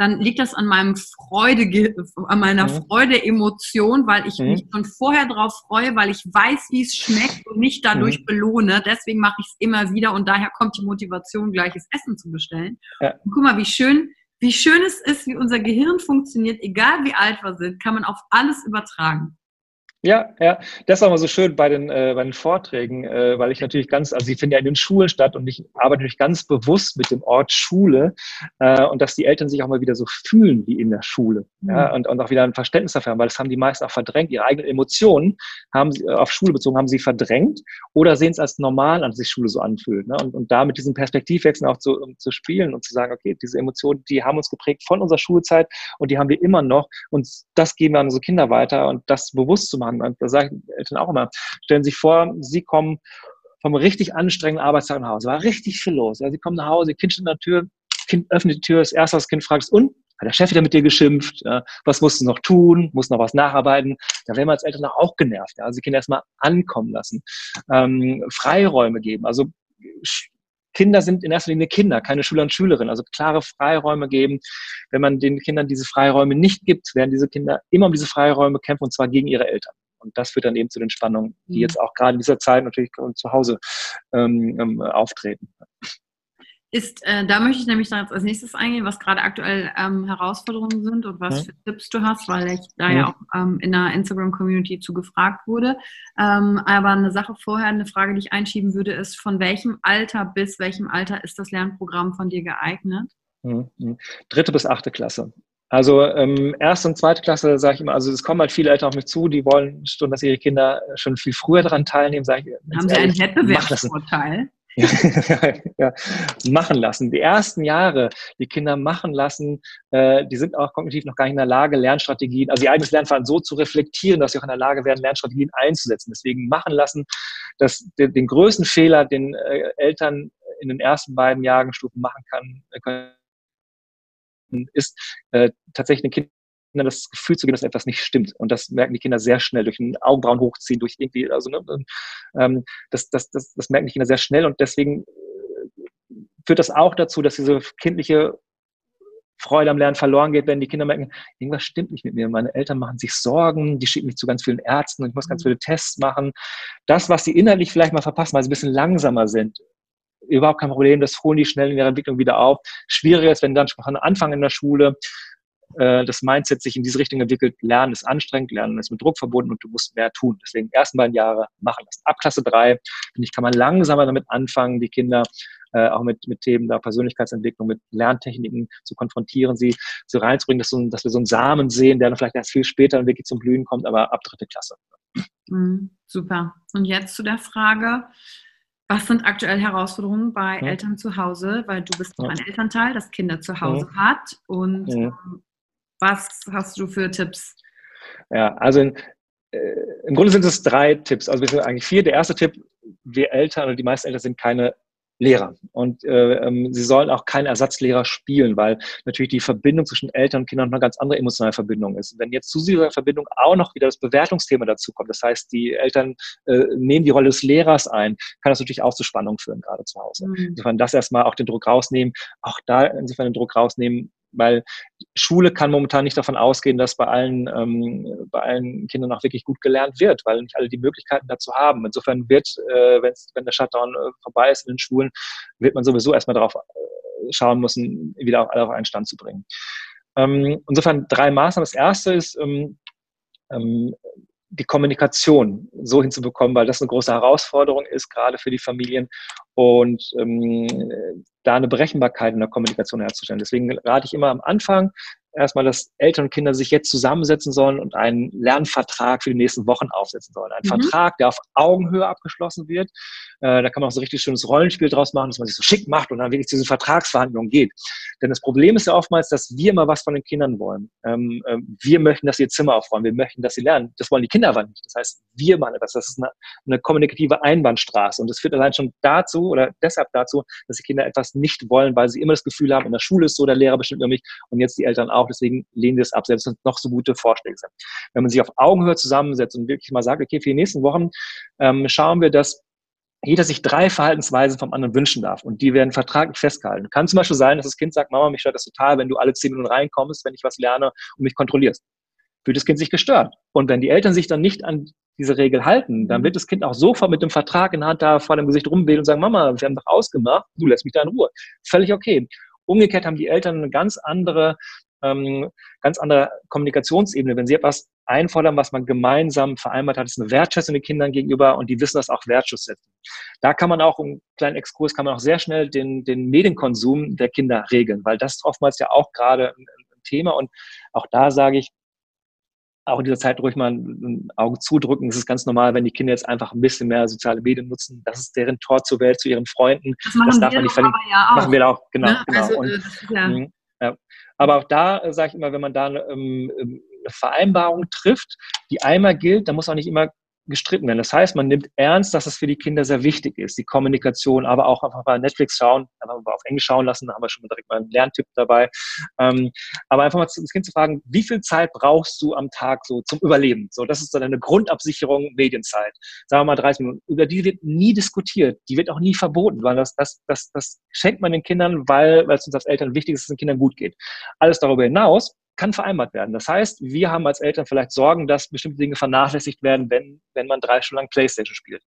dann liegt das an meinem Freude, an meiner mhm. Freude-Emotion, weil ich mhm. mich schon vorher darauf freue, weil ich weiß, wie es schmeckt und mich dadurch mhm. belohne. Deswegen mache ich es immer wieder und daher kommt die Motivation, gleiches Essen zu bestellen. Ja. guck mal, wie schön wie schön es ist, wie unser Gehirn funktioniert, egal wie alt wir sind, kann man auf alles übertragen. Ja, ja, das ist auch mal so schön bei den, äh, bei den Vorträgen, äh, weil ich natürlich ganz, also sie finden ja in den Schulen statt und ich arbeite natürlich ganz bewusst mit dem Ort Schule äh, und dass die Eltern sich auch mal wieder so fühlen wie in der Schule mhm. ja, und, und auch wieder ein Verständnis dafür haben, weil das haben die meisten auch verdrängt. Ihre eigenen Emotionen haben sie auf Schule bezogen, haben sie verdrängt oder sehen es als normal an, dass sich Schule so anfühlt. Ne? Und, und da mit diesem Perspektivwechsel auch zu, um, zu spielen und zu sagen, okay, diese Emotionen, die haben uns geprägt von unserer Schulzeit und die haben wir immer noch und das geben wir an unsere Kinder weiter und das bewusst zu machen Und da sage ich Eltern auch immer, stellen Sie sich vor, Sie kommen vom richtig anstrengenden Arbeitstag nach Hause. War richtig viel los. Ja, Sie kommen nach Hause, Kind steht an der Tür, Kind öffnet die Tür, das erste, was das Kind fragt, ist, und? Hat der Chef wieder mit dir geschimpft? Ja, was musst du noch tun? Muss noch was nacharbeiten? Da werden wir als Eltern auch genervt. Ja. Also die Kinder erstmal ankommen lassen. Ähm, Freiräume geben. Also Kinder sind in erster Linie Kinder, keine Schüler und Schülerinnen. Also klare Freiräume geben. Wenn man den Kindern diese Freiräume nicht gibt, werden diese Kinder immer um diese Freiräume kämpfen und zwar gegen ihre Eltern. Und das führt dann eben zu den Spannungen, die mhm. jetzt auch gerade in dieser Zeit natürlich zu Hause ähm, ähm, auftreten. ist, äh, da möchte ich nämlich jetzt als nächstes eingehen, was gerade aktuell ähm, Herausforderungen sind und was ja. für Tipps du hast, weil ich da ja, ja auch ähm, in der Instagram-Community zu gefragt wurde. Ähm, aber eine Sache vorher, eine Frage, die ich einschieben würde, ist, von welchem Alter bis welchem Alter ist das Lernprogramm von dir geeignet? Mhm. Dritte bis achte Klasse. Also ähm, erste und zweite Klasse sage ich immer, also es kommen halt viele Eltern auf mich zu, die wollen schon, dass ihre Kinder schon viel früher daran teilnehmen. Sag ich, Haben sie einen Wettbewerbsvorteil? ja, machen lassen. Die ersten Jahre, die Kinder machen lassen, äh, die sind auch kognitiv noch gar nicht in der Lage, Lernstrategien, also ihr eigenes Lernverhalten so zu reflektieren, dass sie auch in der Lage werden, Lernstrategien einzusetzen. Deswegen machen lassen, dass den, den größten Fehler, den äh, Eltern in den ersten beiden Jahrgangsstufen machen kann, äh, können, ist äh, tatsächlich den Kindern das Gefühl zu geben, dass etwas nicht stimmt. Und das merken die Kinder sehr schnell durch ein Augenbrauen hochziehen, durch irgendwie, also ne, ähm, das, das, das, das merken die Kinder sehr schnell und deswegen äh, führt das auch dazu, dass diese kindliche Freude am Lernen verloren geht, wenn die Kinder merken, irgendwas stimmt nicht mit mir. Meine Eltern machen sich Sorgen, die schicken mich zu ganz vielen Ärzten und ich muss ganz mhm. viele Tests machen. Das, was sie innerlich vielleicht mal verpassen, weil sie ein bisschen langsamer sind, überhaupt kein Problem, das holen die schnell in ihrer Entwicklung wieder auf. Schwieriger ist, wenn dann schon von Anfang in der Schule äh, das Mindset sich in diese Richtung entwickelt, Lernen ist anstrengend, Lernen ist mit Druck verbunden und du musst mehr tun. Deswegen ersten beiden Jahre machen lassen. Ab Klasse drei, finde ich, kann man langsamer damit anfangen, die Kinder äh, auch mit, mit Themen der Persönlichkeitsentwicklung, mit Lerntechniken zu konfrontieren, sie so reinzubringen, dass, so, dass wir so einen Samen sehen, der dann vielleicht erst viel später wirklich zum Blühen kommt, aber ab dritte Klasse. Mhm, super. Und jetzt zu der Frage, was sind aktuell Herausforderungen bei ja. Eltern zu Hause? Weil du bist ja. ein Elternteil, das Kinder zu Hause ja. hat. Und ähm, was hast du für Tipps? Ja, also in, äh, im Grunde sind es drei Tipps. Also wir sind eigentlich vier. Der erste Tipp, wir Eltern oder die meisten Eltern sind keine Lehrer. Und äh, ähm, sie sollen auch keinen Ersatzlehrer spielen, weil natürlich die Verbindung zwischen Eltern und Kindern eine ganz andere emotionale Verbindung ist. Wenn jetzt zu dieser Verbindung auch noch wieder das Bewertungsthema dazu kommt, das heißt, die Eltern äh, nehmen die Rolle des Lehrers ein, kann das natürlich auch zu Spannungen führen, gerade zu Hause. Mhm. Insofern das erstmal auch den Druck rausnehmen, auch da insofern den Druck rausnehmen, weil Schule kann momentan nicht davon ausgehen, dass bei allen, ähm, bei allen Kindern auch wirklich gut gelernt wird, weil nicht alle die Möglichkeiten dazu haben. Insofern wird, äh, wenn der Shutdown äh, vorbei ist in den Schulen, wird man sowieso erstmal darauf äh, schauen müssen, wieder auch alle auf einen Stand zu bringen. Ähm, insofern drei Maßnahmen. Das erste ist, ähm, ähm, die Kommunikation so hinzubekommen, weil das eine große Herausforderung ist, gerade für die Familien und ähm, da eine Berechenbarkeit in der Kommunikation herzustellen. Deswegen rate ich immer am Anfang, erstmal, dass Eltern und Kinder sich jetzt zusammensetzen sollen und einen Lernvertrag für die nächsten Wochen aufsetzen sollen. Ein mhm. Vertrag, der auf Augenhöhe abgeschlossen wird. Äh, da kann man auch so richtig schönes Rollenspiel draus machen, dass man sich so schick macht und dann wirklich zu diesen Vertragsverhandlungen geht. Denn das Problem ist ja oftmals, dass wir immer was von den Kindern wollen. Ähm, äh, wir möchten, dass sie ihr Zimmer aufräumen. Wir möchten, dass sie lernen. Das wollen die Kinder aber nicht. Das heißt, wir machen das. Das ist eine, eine kommunikative Einbahnstraße. Und das führt allein schon dazu oder deshalb dazu, dass die Kinder etwas nicht wollen, weil sie immer das Gefühl haben, in der Schule ist so, der Lehrer bestimmt über mich und jetzt die Eltern auch. Deswegen lehnen sie es ab, selbst wenn es noch so gute Vorschläge sind. Wenn man sich auf Augenhöhe zusammensetzt und wirklich mal sagt, okay, für die nächsten Wochen ähm, schauen wir, dass jeder sich drei Verhaltensweisen vom anderen wünschen darf und die werden vertraglich festgehalten. Kann zum Beispiel sein, dass das Kind sagt, Mama, mich stört das total, wenn du alle zehn Minuten reinkommst, wenn ich was lerne und mich kontrollierst. Fühlt das Kind sich gestört. Und wenn die Eltern sich dann nicht an diese Regel halten, dann wird das Kind auch sofort mit dem Vertrag in der Hand da vor dem Gesicht rumwählen und sagen, Mama, wir haben doch ausgemacht, du lässt mich da in Ruhe. Völlig okay. Umgekehrt haben die Eltern eine ganz andere, ähm, ganz andere Kommunikationsebene. Wenn sie etwas einfordern, was man gemeinsam vereinbart hat, ist eine Wertschätzung den Kindern gegenüber und die wissen das auch wertschätzen. Da kann man auch, einen kleinen Exkurs, kann man auch sehr schnell den, den Medienkonsum der Kinder regeln, weil das ist oftmals ja auch gerade ein, ein Thema und auch da sage ich, auch in dieser Zeit ruhig mal ein Auge zudrücken. Es ist ganz normal, wenn die Kinder jetzt einfach ein bisschen mehr soziale Medien nutzen. Das ist deren Tor zur Welt, zu ihren Freunden. Das, machen das darf man nicht verlieren. Ja auch. Machen wir auch, genau. Ne? genau. Also, Und, äh, ja. Mh, ja. Aber auch da äh, sage ich immer, wenn man da ähm, ähm, eine Vereinbarung trifft, die einmal gilt, dann muss auch nicht immer gestritten werden. Das heißt, man nimmt ernst, dass es für die Kinder sehr wichtig ist, die Kommunikation, aber auch einfach mal Netflix schauen, einfach mal auf Englisch schauen lassen, da haben wir schon direkt mal einen Lerntipp dabei. Ähm, aber einfach mal das Kind zu fragen, wie viel Zeit brauchst du am Tag so zum Überleben? So, das ist dann eine Grundabsicherung Medienzeit. Sagen wir mal 30 Minuten. Über die wird nie diskutiert, die wird auch nie verboten, weil das, das, das, das schenkt man den Kindern, weil, weil es uns als Eltern wichtig ist, dass es den Kindern gut geht. Alles darüber hinaus kann vereinbart werden. Das heißt, wir haben als Eltern vielleicht Sorgen, dass bestimmte Dinge vernachlässigt werden, wenn, wenn man drei Stunden lang Playstation spielt.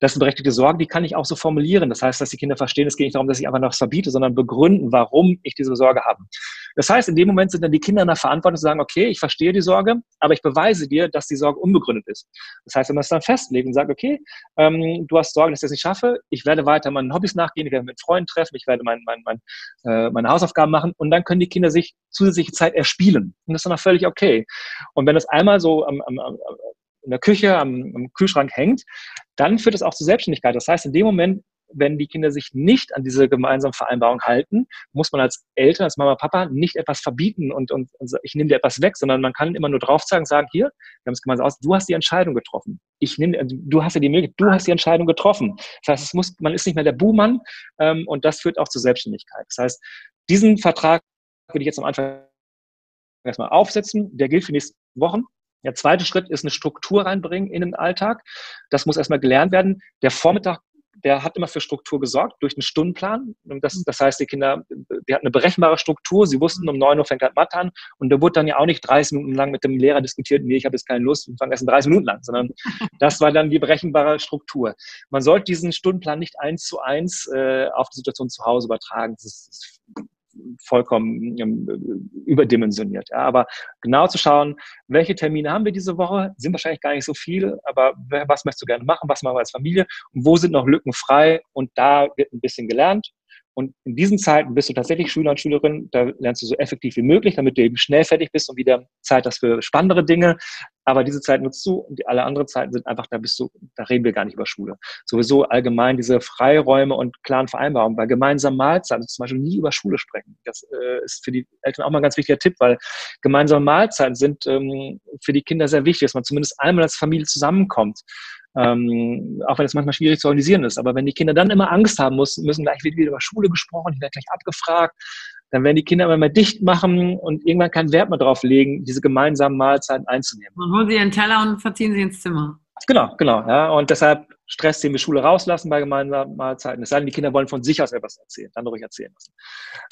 Das sind berechtigte Sorgen, die kann ich auch so formulieren. Das heißt, dass die Kinder verstehen, es geht nicht darum, dass ich einfach noch was verbiete, sondern begründen, warum ich diese Sorge habe. Das heißt, in dem Moment sind dann die Kinder in der Verantwortung zu sagen, okay, ich verstehe die Sorge, aber ich beweise dir, dass die Sorge unbegründet ist. Das heißt, wenn man es dann festlegt und sagt, okay, ähm, du hast Sorgen, dass ich das nicht schaffe, ich werde weiter meinen Hobbys nachgehen, ich werde mit Freunden treffen, ich werde mein, mein, mein, äh, meine Hausaufgaben machen und dann können die Kinder sich zusätzliche Zeit erspielen. Und das ist dann auch völlig okay. Und wenn das einmal so am, am, am in der Küche, am, am Kühlschrank hängt, dann führt es auch zur Selbstständigkeit. Das heißt, in dem Moment, wenn die Kinder sich nicht an diese gemeinsame Vereinbarung halten, muss man als Eltern, als Mama, Papa nicht etwas verbieten und, und, und ich nehme dir etwas weg, sondern man kann immer nur drauf zeigen, sagen, hier, wir haben es gemeinsam aus, du hast die Entscheidung getroffen. Ich nehme, du hast ja die Möglichkeit, du hast die Entscheidung getroffen. Das heißt, es muss, man ist nicht mehr der Buhmann ähm, und das führt auch zur Selbstständigkeit. Das heißt, diesen Vertrag würde ich jetzt am Anfang erstmal aufsetzen. Der gilt für die nächsten Wochen. Der zweite Schritt ist eine Struktur reinbringen in den Alltag. Das muss erstmal gelernt werden. Der Vormittag, der hat immer für Struktur gesorgt durch einen Stundenplan. Das, das heißt, die Kinder, die hatten eine berechenbare Struktur. Sie wussten, um 9 Uhr fängt halt Mathe an. Und da wurde dann ja auch nicht 30 Minuten lang mit dem Lehrer diskutiert, nee, ich habe jetzt keine Lust, wir fangen erst in 30 Minuten lang, sondern das war dann die berechenbare Struktur. Man sollte diesen Stundenplan nicht eins zu eins äh, auf die Situation zu Hause übertragen. Das ist, das vollkommen ähm, überdimensioniert. Ja. Aber genau zu schauen, welche Termine haben wir diese Woche, sind wahrscheinlich gar nicht so viele, aber was möchtest du gerne machen, was machen wir als Familie und wo sind noch Lücken frei und da wird ein bisschen gelernt und in diesen Zeiten bist du tatsächlich Schüler und Schülerin, da lernst du so effektiv wie möglich, damit du eben schnell fertig bist und wieder Zeit hast für spannendere Dinge. Aber diese Zeit nutzt du und alle anderen Zeiten sind einfach, da bist du, da reden wir gar nicht über Schule. Sowieso allgemein diese Freiräume und klaren Vereinbarungen. Bei gemeinsamen Mahlzeiten zum Beispiel nie über Schule sprechen. Das äh, ist für die Eltern auch mal ein ganz wichtiger Tipp, weil gemeinsame Mahlzeiten sind ähm, für die Kinder sehr wichtig, dass man zumindest einmal als Familie zusammenkommt. Ähm, auch wenn es manchmal schwierig zu organisieren ist. Aber wenn die Kinder dann immer Angst haben müssen, müssen gleich wieder über Schule gesprochen, ich werde gleich abgefragt, dann werden die Kinder immer mehr dicht machen und irgendwann keinen Wert mehr drauf legen, diese gemeinsamen Mahlzeiten einzunehmen. Man holen sie ihren Teller und verziehen sie ins Zimmer. Genau, genau. Ja. Und deshalb Stress, den wir Schule rauslassen bei gemeinsamen Mahlzeiten. Es sei denn, die Kinder wollen von sich aus etwas erzählen, dann ruhig erzählen lassen.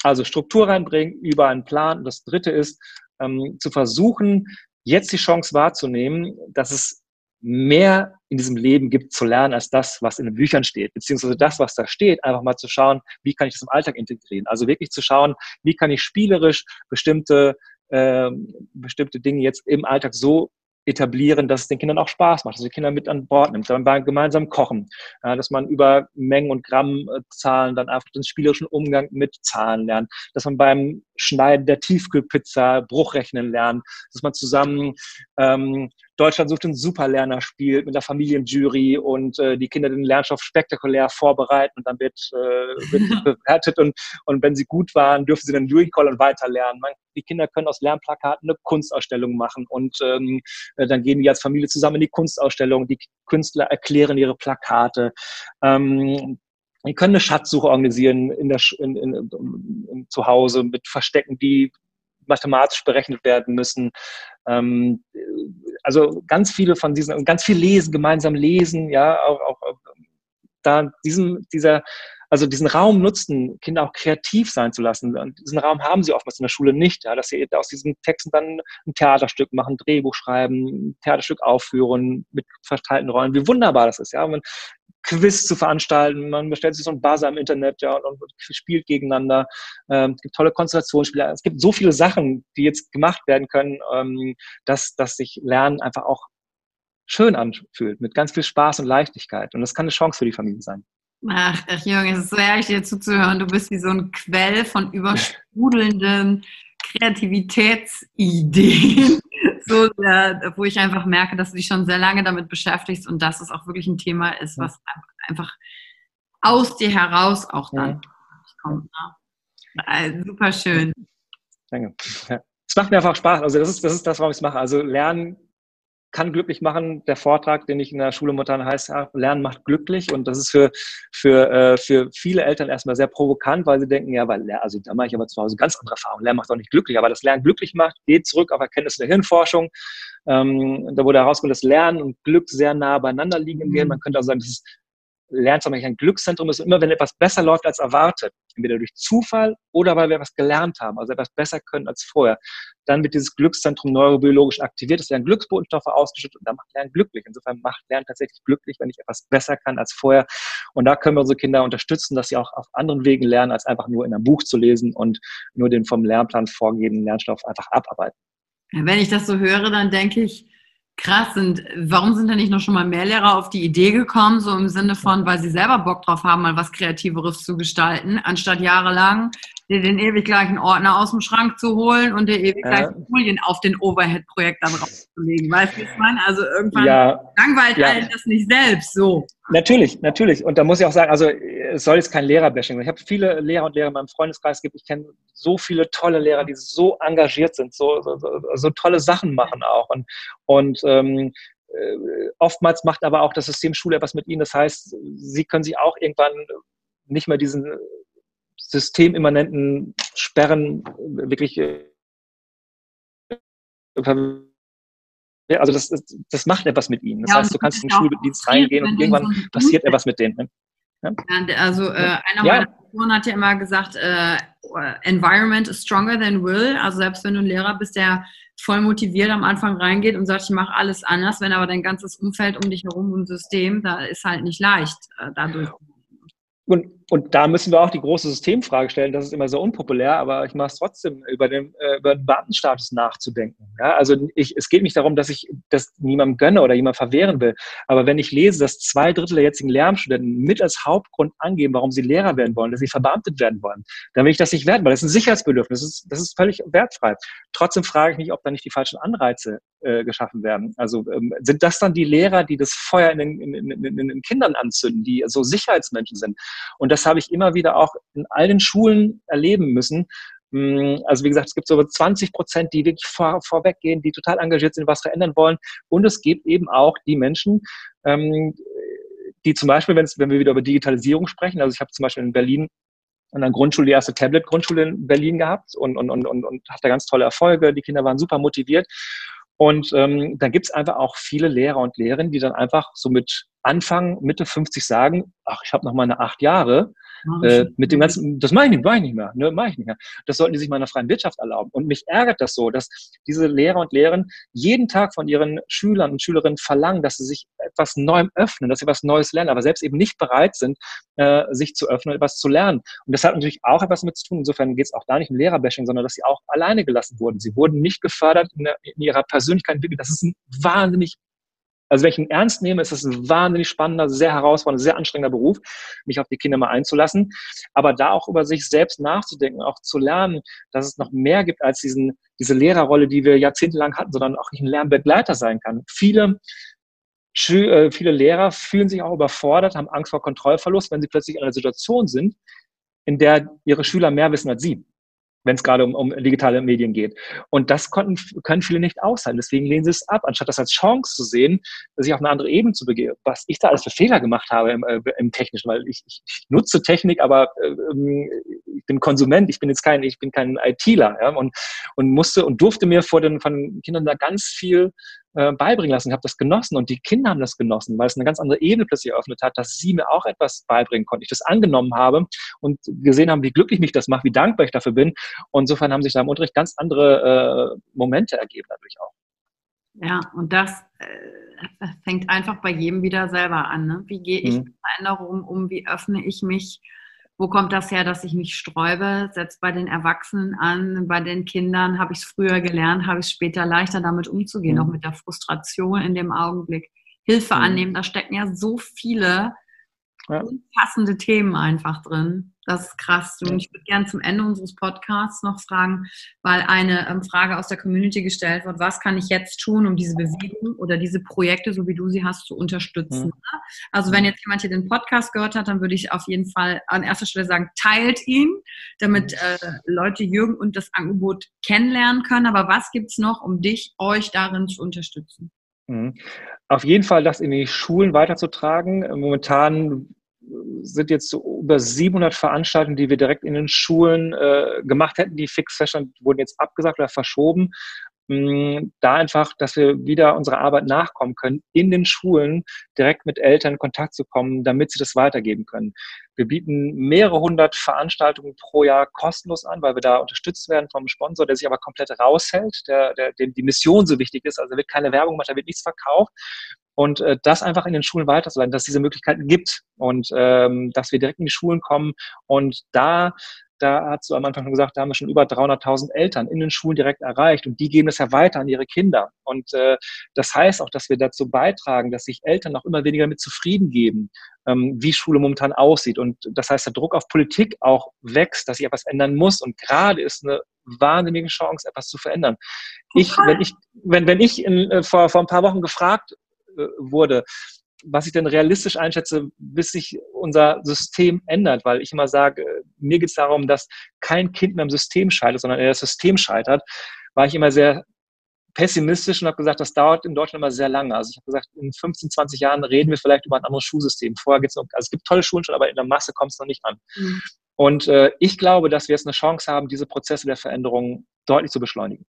Also Struktur reinbringen über einen Plan. Und das dritte ist, ähm, zu versuchen, jetzt die Chance wahrzunehmen, dass es mehr in diesem Leben gibt zu lernen als das, was in den Büchern steht, beziehungsweise das, was da steht, einfach mal zu schauen, wie kann ich das im Alltag integrieren. Also wirklich zu schauen, wie kann ich spielerisch bestimmte, äh, bestimmte Dinge jetzt im Alltag so etablieren, dass es den Kindern auch Spaß macht, dass die Kinder mit an Bord nimmt, dann beim gemeinsamen Kochen, dass man über Mengen und Grammzahlen dann einfach den spielerischen Umgang mit Zahlen lernt, dass man beim Schneiden der Tiefkühlpizza Bruchrechnen lernt, dass man zusammen ähm, Deutschland sucht einen Superlerner spielt mit der Familienjury und äh, die Kinder den Lernstoff spektakulär vorbereiten und dann wird, äh, wird bewertet und, und wenn sie gut waren, dürfen sie dann Jury Call und weiterlernen. Man, die Kinder können aus Lernplakaten eine Kunstausstellung machen und ähm, äh, dann gehen die als Familie zusammen in die Kunstausstellung. Die Künstler erklären ihre Plakate. Ähm, die können eine Schatzsuche organisieren in der, in, in, in, zu Hause mit Verstecken, die mathematisch berechnet werden müssen. Ähm, also ganz viele von diesen, ganz viel lesen, gemeinsam lesen, ja, auch, auch da diesen, dieser, also diesen Raum nutzen, Kinder auch kreativ sein zu lassen. Und diesen Raum haben sie oftmals in der Schule nicht, ja, dass sie aus diesen Texten dann ein Theaterstück machen, ein Drehbuch schreiben, ein Theaterstück aufführen mit verteilten Rollen. Wie wunderbar das ist, ja. Man Quiz zu veranstalten. Man bestellt sich so ein Buzzer im Internet ja, und, und spielt gegeneinander. Ähm, es gibt tolle Konzentrationsspiele. Es gibt so viele Sachen, die jetzt gemacht werden können, ähm, dass, dass sich Lernen einfach auch schön anfühlt, mit ganz viel Spaß und Leichtigkeit. Und das kann eine Chance für die Familie sein. Ach, ach Jürgen, es ist so ehrlich, dir zuzuhören. Du bist wie so ein Quell von übersprudelnden Kreativitätsideen so, äh, wo ich einfach merke, dass du dich schon sehr lange damit beschäftigst und dass es auch wirklich ein Thema ist, was einfach aus dir heraus auch dann ja. kommt. Ne? Also, super schön. Danke. Es macht mir einfach Spaß. Also das ist, das ist das, warum ich es mache. Also Lernen kann glücklich machen. Der Vortrag, den ich in der Schule momentan heißt, Lernen macht glücklich. Und das ist für, für, äh, für viele Eltern erstmal sehr provokant, weil sie denken, ja, weil, also da mache ich aber zu Hause ganz andere Erfahrungen. Lernen macht auch nicht glücklich. Aber das Lernen glücklich macht, geht zurück auf Erkenntnisse der Hirnforschung. Ähm, da wurde herausgefunden, dass Lernen und Glück sehr nah beieinander liegen im Gehirn. Man könnte auch sagen, das ist Lernzentrum ein Glückszentrum ist. Immer wenn etwas besser läuft als erwartet, entweder durch Zufall oder weil wir etwas gelernt haben, also etwas besser können als vorher, dann wird dieses Glückszentrum neurobiologisch aktiviert, es werden Glücksbotenstoffe ausgeschüttet und dann macht Lernen glücklich. Insofern macht Lernen tatsächlich glücklich, wenn ich etwas besser kann als vorher. Und da können wir unsere Kinder unterstützen, dass sie auch auf anderen Wegen lernen, als einfach nur in einem Buch zu lesen und nur den vom Lernplan vorgegebenen Lernstoff einfach abarbeiten. Wenn ich das so höre, dann denke ich, krass sind. Warum sind da nicht noch schon mal mehr Lehrer auf die Idee gekommen, so im Sinne von, weil sie selber Bock drauf haben, mal was Kreativeres zu gestalten, anstatt jahrelang dir den ewig gleichen Ordner aus dem Schrank zu holen und dir ewig gleichen Folien auf den Overhead-Projekt dann draufzulegen. Weißt du, ich meine? Also irgendwann ja, langweilt ja. einen das nicht selbst so. Natürlich, natürlich. Und da muss ich auch sagen, also es soll jetzt kein Lehrerbashing sein. Ich habe viele Lehrer und Lehrer in meinem Freundeskreis gibt. Ich kenne so viele tolle Lehrer, die so engagiert sind, so, so, so, so tolle Sachen machen auch. Und, und ähm, äh, oftmals macht aber auch das System Schule etwas mit ihnen. Das heißt, sie können sich auch irgendwann nicht mehr diesen systemimmanenten Sperren wirklich äh, also das, das macht etwas mit ihnen. Das ja, heißt, du kannst in den Schuldienst reingehen und irgendwann so passiert etwas mit denen. Ja? also äh, einer ja. meiner Professoren hat ja immer gesagt, äh, Environment is stronger than will. Also selbst wenn du ein Lehrer bist, der voll motiviert am Anfang reingeht und sagt, ich mache alles anders, wenn aber dein ganzes Umfeld um dich herum und System, da ist halt nicht leicht äh, dadurch. Und, und da müssen wir auch die große Systemfrage stellen, das ist immer so unpopulär, aber ich mache es trotzdem, über den, äh, über den Beamtenstatus nachzudenken. Ja? Also ich, es geht nicht darum, dass ich das niemandem gönne oder jemand verwehren will. Aber wenn ich lese, dass zwei Drittel der jetzigen Lehramtsstudenten mit als Hauptgrund angeben, warum sie Lehrer werden wollen, dass sie verbeamtet werden wollen, dann will ich das nicht werden, weil das ist ein Sicherheitsbedürfnis, das ist, das ist völlig wertfrei. Trotzdem frage ich mich, ob da nicht die falschen Anreize äh, geschaffen werden. Also ähm, sind das dann die Lehrer, die das Feuer in den, in, in, in den Kindern anzünden, die so Sicherheitsmenschen sind? Und das habe ich immer wieder auch in all den Schulen erleben müssen. Hm, also wie gesagt, es gibt so 20 Prozent, die wirklich vor, vorweggehen, die total engagiert sind, was verändern wollen. Und es gibt eben auch die Menschen, ähm, die zum Beispiel, wenn wir wieder über Digitalisierung sprechen, also ich habe zum Beispiel in Berlin an der Grundschule die erste Tablet-Grundschule in Berlin gehabt und, und, und, und, und hatte ganz tolle Erfolge. Die Kinder waren super motiviert. Und ähm, dann gibt es einfach auch viele Lehrer und Lehrerinnen, die dann einfach so mit Anfang, Mitte 50 sagen, ach, ich habe noch meine acht Jahre äh, mit dem ganzen, das mache ich nicht, mache ich nicht mehr, ne, mache ich nicht mehr. Das sollten die sich mal in der freien Wirtschaft erlauben. Und mich ärgert das so, dass diese Lehrer und Lehrerinnen jeden Tag von ihren Schülern und Schülerinnen verlangen, dass sie sich etwas Neuem öffnen, dass sie etwas Neues lernen, aber selbst eben nicht bereit sind, äh, sich zu öffnen, etwas zu lernen. Und das hat natürlich auch etwas mit zu tun. Insofern geht es auch da nicht um Lehrerbashing, sondern dass sie auch alleine gelassen wurden. Sie wurden nicht gefördert in, der, in ihrer Persönlichkeit. Das ist ein wahnsinnig also wenn ich ihn ernst nehme, ist es ein wahnsinnig spannender, sehr herausfordernder, sehr anstrengender Beruf, mich auf die Kinder mal einzulassen. Aber da auch über sich selbst nachzudenken, auch zu lernen, dass es noch mehr gibt als diesen, diese Lehrerrolle, die wir jahrzehntelang hatten, sondern auch nicht ein Lernbegleiter sein kann. Viele äh, viele Lehrer fühlen sich auch überfordert, haben Angst vor Kontrollverlust, wenn sie plötzlich in einer Situation sind, in der ihre Schüler mehr wissen als sie wenn es gerade um, um digitale Medien geht. Und das konnten, können viele nicht aushalten. Deswegen lehnen sie es ab, anstatt das als Chance zu sehen, sich auf eine andere Ebene zu begeben. Was ich da alles für Fehler gemacht habe im, äh, im Technischen, weil ich, ich, ich, nutze Technik, aber äh, ich bin Konsument, ich bin jetzt kein, ich bin kein ITler ja, und, und musste und durfte mir vor den von Kindern da ganz viel äh, beibringen lassen. Ich habe das genossen und die Kinder haben das genossen, weil es eine ganz andere Ebene plötzlich eröffnet hat, dass sie mir auch etwas beibringen konnten. Ich das angenommen habe und gesehen haben, wie glücklich mich das macht, wie dankbar ich dafür bin. Und insofern haben sich da im Unterricht ganz andere äh, Momente ergeben dadurch auch. Ja, und das äh, fängt einfach bei jedem wieder selber an. Ne? Wie gehe ich mhm. mit Veränderungen um? Wie öffne ich mich? Wo kommt das her, dass ich mich sträube? Setzt bei den Erwachsenen an, bei den Kindern habe ich es früher gelernt, habe ich es später leichter damit umzugehen, mhm. auch mit der Frustration in dem Augenblick. Hilfe mhm. annehmen, da stecken ja so viele ja. passende Themen einfach drin. Das ist krass. Und ich würde gerne zum Ende unseres Podcasts noch fragen, weil eine ähm, Frage aus der Community gestellt wird, was kann ich jetzt tun, um diese Bewegung oder diese Projekte, so wie du sie hast, zu unterstützen? Mhm. Also wenn jetzt jemand hier den Podcast gehört hat, dann würde ich auf jeden Fall an erster Stelle sagen, teilt ihn, damit äh, Leute Jürgen und das Angebot kennenlernen können. Aber was gibt es noch, um dich, euch darin zu unterstützen? Mhm. Auf jeden Fall das in die Schulen weiterzutragen. Momentan sind jetzt über 700 Veranstaltungen, die wir direkt in den Schulen äh, gemacht hätten. Die Fix Session wurden jetzt abgesagt oder verschoben. mh, da einfach, dass wir wieder unserer Arbeit nachkommen können, in den Schulen direkt mit Eltern in Kontakt zu kommen, damit sie das weitergeben können. Wir bieten mehrere hundert Veranstaltungen pro Jahr kostenlos an, weil wir da unterstützt werden vom Sponsor, der sich aber komplett raushält, der, der, dem die Mission so wichtig ist. Also wird keine Werbung gemacht, da wird nichts verkauft. Und äh, das einfach in den Schulen weiterzuleiten, dass es diese Möglichkeiten gibt und ähm, dass wir direkt in die Schulen kommen und da da hast du am Anfang schon gesagt, da haben wir schon über 300.000 Eltern in den Schulen direkt erreicht und die geben es ja weiter an ihre Kinder. Und äh, das heißt auch, dass wir dazu beitragen, dass sich Eltern noch immer weniger mit zufrieden geben, ähm, wie Schule momentan aussieht. Und das heißt, der Druck auf Politik auch wächst, dass sich etwas ändern muss. Und gerade ist eine wahnsinnige Chance, etwas zu verändern. Ich, wenn ich, wenn, wenn ich in, äh, vor, vor ein paar Wochen gefragt wurde, was ich denn realistisch einschätze, bis sich unser System ändert, weil ich immer sage, mir geht es darum, dass kein Kind mehr im System scheitert, sondern eher das System scheitert, war ich immer sehr pessimistisch und habe gesagt, das dauert in Deutschland immer sehr lange. Also ich habe gesagt, in 15, 20 Jahren reden wir vielleicht über ein anderes Schulsystem. Vorher geht es noch, also es gibt tolle Schulen schon, aber in der Masse kommt es noch nicht an. Mhm. Und äh, ich glaube, dass wir jetzt eine Chance haben, diese Prozesse der Veränderung deutlich zu beschleunigen.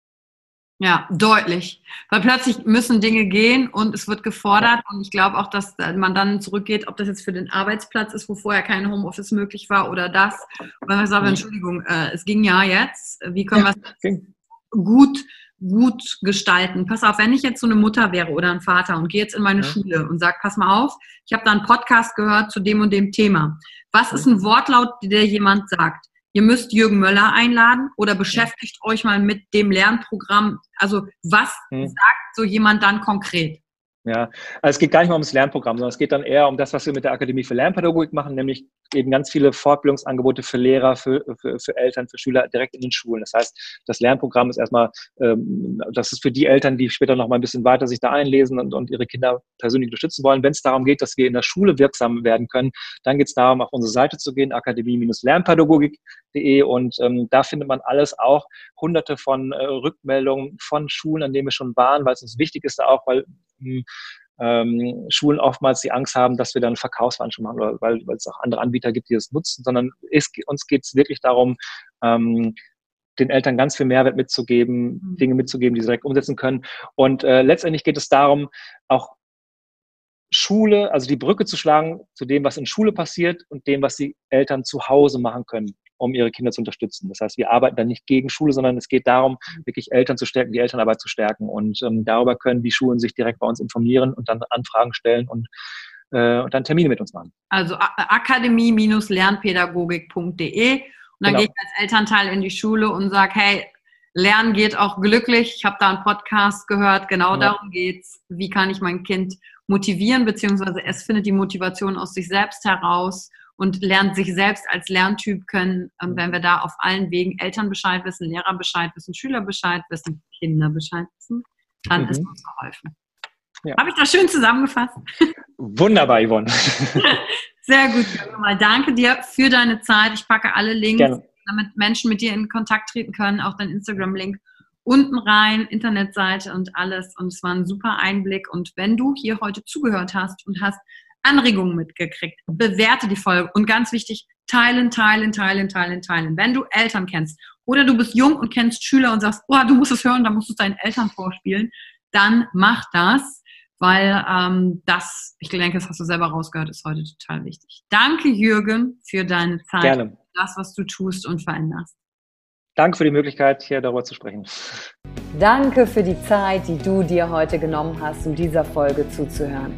Ja, deutlich. Weil plötzlich müssen Dinge gehen und es wird gefordert. Und ich glaube auch, dass man dann zurückgeht, ob das jetzt für den Arbeitsplatz ist, wo vorher kein Homeoffice möglich war oder das. Und man sagt, mhm. Entschuldigung, äh, es ging ja jetzt. Wie können ja, wir es gut, gut gestalten? Pass auf, wenn ich jetzt so eine Mutter wäre oder ein Vater und gehe jetzt in meine ja. Schule und sage, pass mal auf, ich habe da einen Podcast gehört zu dem und dem Thema. Was ist ein Wortlaut, der jemand sagt? Ihr müsst Jürgen Möller einladen oder beschäftigt euch mal mit dem Lernprogramm. Also was hm. sagt so jemand dann konkret? Ja, also es geht gar nicht mal ums Lernprogramm, sondern es geht dann eher um das, was wir mit der Akademie für Lernpädagogik machen, nämlich eben ganz viele Fortbildungsangebote für Lehrer, für, für, für Eltern, für Schüler direkt in den Schulen. Das heißt, das Lernprogramm ist erstmal, ähm, das ist für die Eltern, die später noch mal ein bisschen weiter sich da einlesen und, und ihre Kinder persönlich unterstützen wollen. Wenn es darum geht, dass wir in der Schule wirksam werden können, dann geht es darum, auf unsere Seite zu gehen, akademie-lernpädagogik.de und ähm, da findet man alles auch, hunderte von äh, Rückmeldungen von Schulen, an denen wir schon waren, weil es uns wichtig ist da auch, weil ähm, Schulen oftmals die Angst haben, dass wir dann Verkaufsveranstaltungen machen, oder weil, weil es auch andere Anbieter gibt, die das nutzen, sondern es, uns geht es wirklich darum, ähm, den Eltern ganz viel Mehrwert mitzugeben, mhm. Dinge mitzugeben, die sie direkt umsetzen können. Und äh, letztendlich geht es darum, auch Schule, also die Brücke zu schlagen zu dem, was in Schule passiert und dem, was die Eltern zu Hause machen können um ihre Kinder zu unterstützen. Das heißt, wir arbeiten dann nicht gegen Schule, sondern es geht darum, wirklich Eltern zu stärken, die Elternarbeit zu stärken. Und ähm, darüber können die Schulen sich direkt bei uns informieren und dann Anfragen stellen und, äh, und dann Termine mit uns machen. Also akademie-lernpädagogik.de und dann genau. gehe ich als Elternteil in die Schule und sage, hey, Lernen geht auch glücklich. Ich habe da einen Podcast gehört, genau ja. darum geht's. Wie kann ich mein Kind motivieren, beziehungsweise es findet die Motivation aus sich selbst heraus und lernt sich selbst als Lerntyp können, ähm, wenn wir da auf allen Wegen Eltern Bescheid wissen, Lehrer Bescheid wissen, Schüler Bescheid wissen, Kinder Bescheid wissen, dann mhm. ist uns geholfen. Ja. Habe ich das schön zusammengefasst? Wunderbar, Yvonne. Sehr gut, mal danke dir für deine Zeit. Ich packe alle Links, Gerne. damit Menschen mit dir in Kontakt treten können, auch dein Instagram-Link unten rein, Internetseite und alles. Und es war ein super Einblick. Und wenn du hier heute zugehört hast und hast Anregungen mitgekriegt. Bewerte die Folge und ganz wichtig, teilen, teilen, teilen, teilen, teilen. Wenn du Eltern kennst oder du bist jung und kennst Schüler und sagst, oh, du musst es hören, dann musst du es deinen Eltern vorspielen, dann mach das, weil ähm, das, ich denke, das hast du selber rausgehört, ist heute total wichtig. Danke, Jürgen, für deine Zeit, Gerne. das, was du tust und veränderst. Danke für die Möglichkeit, hier darüber zu sprechen. Danke für die Zeit, die du dir heute genommen hast, um dieser Folge zuzuhören.